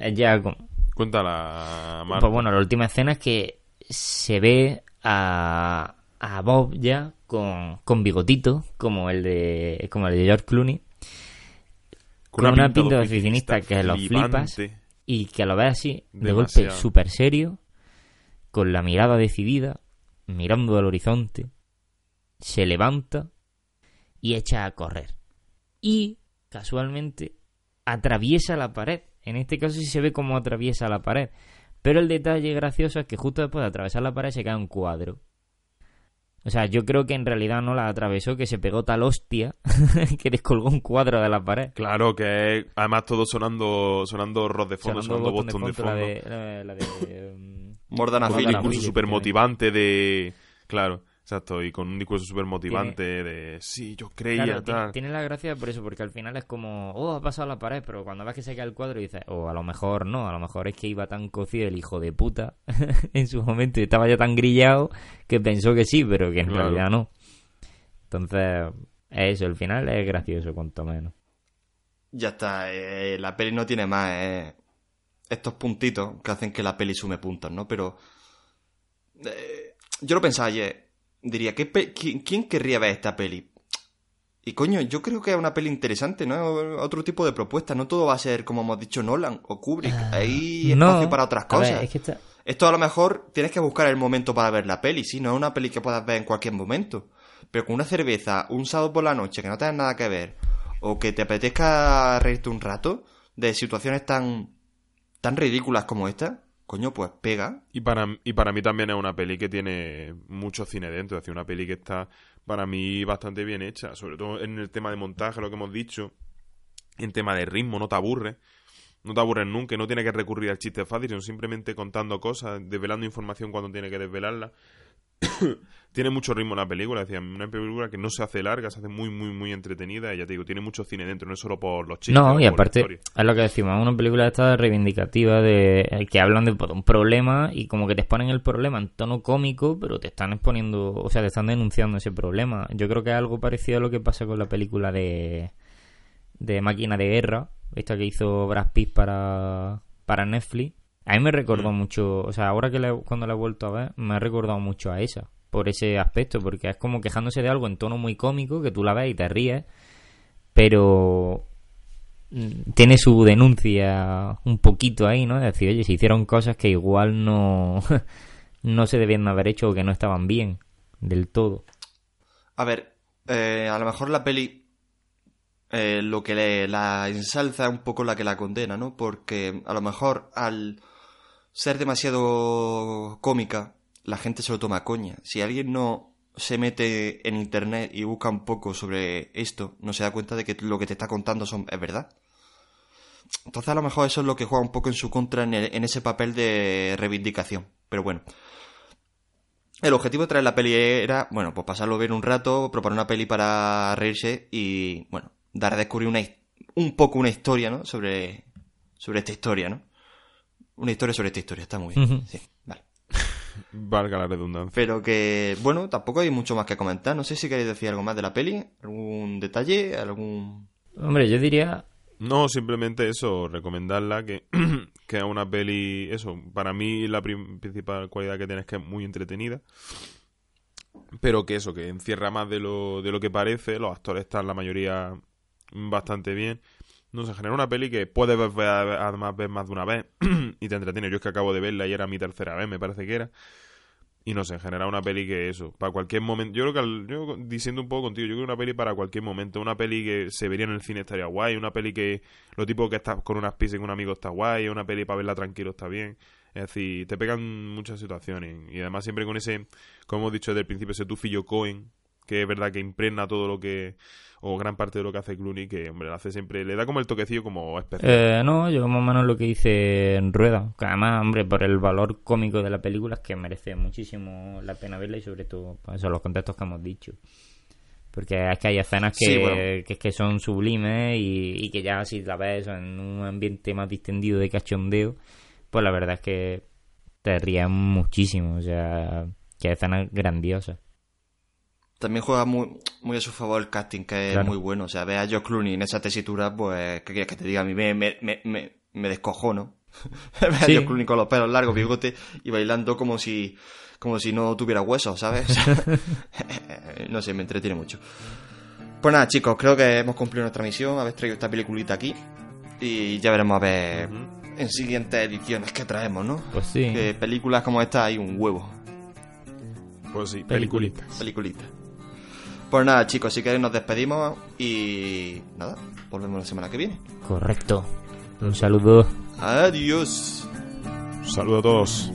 es ya como, Cuéntala, Marta. Pues bueno, la última escena es que se ve a, a Bob ya con, con bigotito, como el de como el de George Clooney, con una pinta de oficinista que lo flipas y que lo ves así, de Demasiado. golpe súper serio, con la mirada decidida, mirando al horizonte, se levanta y echa a correr. Y, casualmente, atraviesa la pared. En este caso sí se ve como atraviesa la pared. Pero el detalle gracioso es que justo después de atravesar la pared se cae un cuadro. O sea, yo creo que en realidad no la atravesó, que se pegó tal hostia que descolgó un cuadro de la pared. Claro, que además todo sonando sonando rock de fondo, sonando, Boston Boston de fondo. la de, la, la de, Mordana con un discurso súper motivante de... Claro, exacto, y con un discurso súper motivante de... Sí, yo creía, Claro, tiene, tal. tiene la gracia por eso, porque al final es como, oh, ha pasado la pared, pero cuando ves que se cae el cuadro dices, oh, a lo mejor no, a lo mejor es que iba tan cocido el hijo de puta en su momento y estaba ya tan grillado que pensó que sí, pero que en Claro. realidad no. Entonces, es eso, el final es gracioso, cuanto menos. Ya está, eh, la peli no tiene más eh, estos puntitos que hacen que la peli sume puntos, ¿no? Pero eh, yo lo pensaba ayer, diría, ¿qué quién, quién querría ver esta peli? Y coño, yo creo que es una peli interesante, ¿no? Otro tipo de propuesta, no todo va a ser, como hemos dicho, Nolan o Kubrick, hay espacio para otras Ah, a ver, cosas. es que está- Esto a lo mejor tienes que buscar el momento para ver la peli, sí, no es una peli que puedas ver en cualquier momento. Pero con una cerveza, un sábado por la noche que no tengas nada que ver, o que te apetezca reírte un rato de situaciones tan tan ridículas como esta, coño, pues pega. Y para, y para mí también es una peli que tiene mucho cine dentro. Es decir, una peli que está para mí bastante bien hecha. Sobre todo en el tema de montaje, lo que hemos dicho. En tema de ritmo, no te aburre. No te aburres nunca. No tiene que recurrir al chiste fácil, sino simplemente contando cosas, desvelando información cuando tiene que desvelarla. tiene mucho ritmo la película. Decir, una película que no se hace larga, se hace muy, muy, muy entretenida. Y ya te digo, tiene mucho cine dentro, no es solo por los chistes. No, y aparte, es lo que decimos, una película esta reivindicativa de eh, que hablan de un problema y como que te exponen el problema en tono cómico, pero te están exponiendo, o sea, te están denunciando ese problema. Yo creo que es algo parecido a lo que pasa con la película de, de Máquina de Guerra, esta que hizo Brad Pitt para, para Netflix, A mí me recordó mucho, o sea, ahora que la- cuando la he vuelto a ver, me ha recordado mucho a esa, por ese aspecto, porque es como quejándose de algo en tono muy cómico, que tú la ves y te ríes, pero mm, tiene su denuncia un poquito ahí, ¿no? Es decir, oye, se hicieron cosas que igual no, no se debían haber hecho o que no estaban bien del todo. A ver, eh, a lo mejor la peli eh, lo que le, la ensalza es un poco la que la condena, ¿no? Porque a lo mejor al ser demasiado cómica, la gente se lo toma a coña. Si alguien no se mete en internet y busca un poco sobre esto, no se da cuenta de que lo que te está contando son, es verdad. Entonces a lo mejor eso es lo que juega un poco en su contra en, ese papel de reivindicación. Pero bueno. El objetivo de traer la peli era, bueno, pues pasarlo bien un rato, proponer una peli para reírse y, bueno, dar a descubrir una, un poco una historia, ¿no? Sobre, sobre esta historia, ¿no? Una historia sobre esta historia, está muy bien. Sí, vale. Valga la redundancia. Pero que, bueno, tampoco hay mucho más que comentar. No sé si queréis decir algo más de la peli, algún detalle, algún... Hombre, yo diría, No, simplemente eso, recomendarla, que, que es una peli, eso, para mí la principal cualidad que tiene es que es muy entretenida, pero que eso, que encierra más de lo, de lo que parece, los actores están la mayoría bastante bien, no sé, genera una peli que puedes ver, ver- además ver más de una vez y te entretiene, yo es que acabo de verla y era mi tercera vez, me parece que era, y no sé, genera una peli que eso, para cualquier momento. Yo creo que, al- yo diciendo un poco contigo, yo creo que una peli para cualquier momento. Una peli que se vería en el cine estaría guay. Una peli que lo tipo que estás con unas pizzas y con un amigo está guay. Una peli para verla tranquilo está bien. Es decir, te pegan muchas situaciones. Y además, siempre con ese, como hemos dicho desde el principio, ese tufillo Cohen, que es verdad que impregna todo lo que. o gran parte de lo que hace Clooney, que, hombre, hace siempre. le da como el toquecillo como especial. Eh, no, yo más o menos lo que dice en Rueda. Que además, hombre, por el valor cómico de la película es que merece muchísimo la pena verla y sobre todo, pues eso, los contextos que hemos dicho. Porque es que hay escenas que, Sí, bueno. que, que son sublimes y, y que ya si la ves en un ambiente más distendido de cachondeo, pues la verdad es que te ríes muchísimo. O sea, que hay escenas grandiosas. También juega muy, muy a su favor el casting, que es Claro. muy bueno. O sea, ve a George Clooney en esa tesitura, pues, ¿qué quieres que te diga? A mí me, me, me, me, me descojono. Ve a Sí. George Clooney con los pelos largos, bigote, y bailando como si, como si no tuviera huesos, ¿sabes? no sé, me entretiene mucho. Pues nada, chicos, creo que hemos cumplido nuestra misión, habéis traído esta peliculita aquí. Y ya veremos a ver en siguientes ediciones que traemos, ¿no? Pues sí. Que películas como esta hay un huevo. Pues sí, Peliculita. peliculita. Pues nada, chicos, si queréis nos despedimos y nada, volvemos la semana que viene. Correcto. Un saludo. Adiós. Saludos a todos.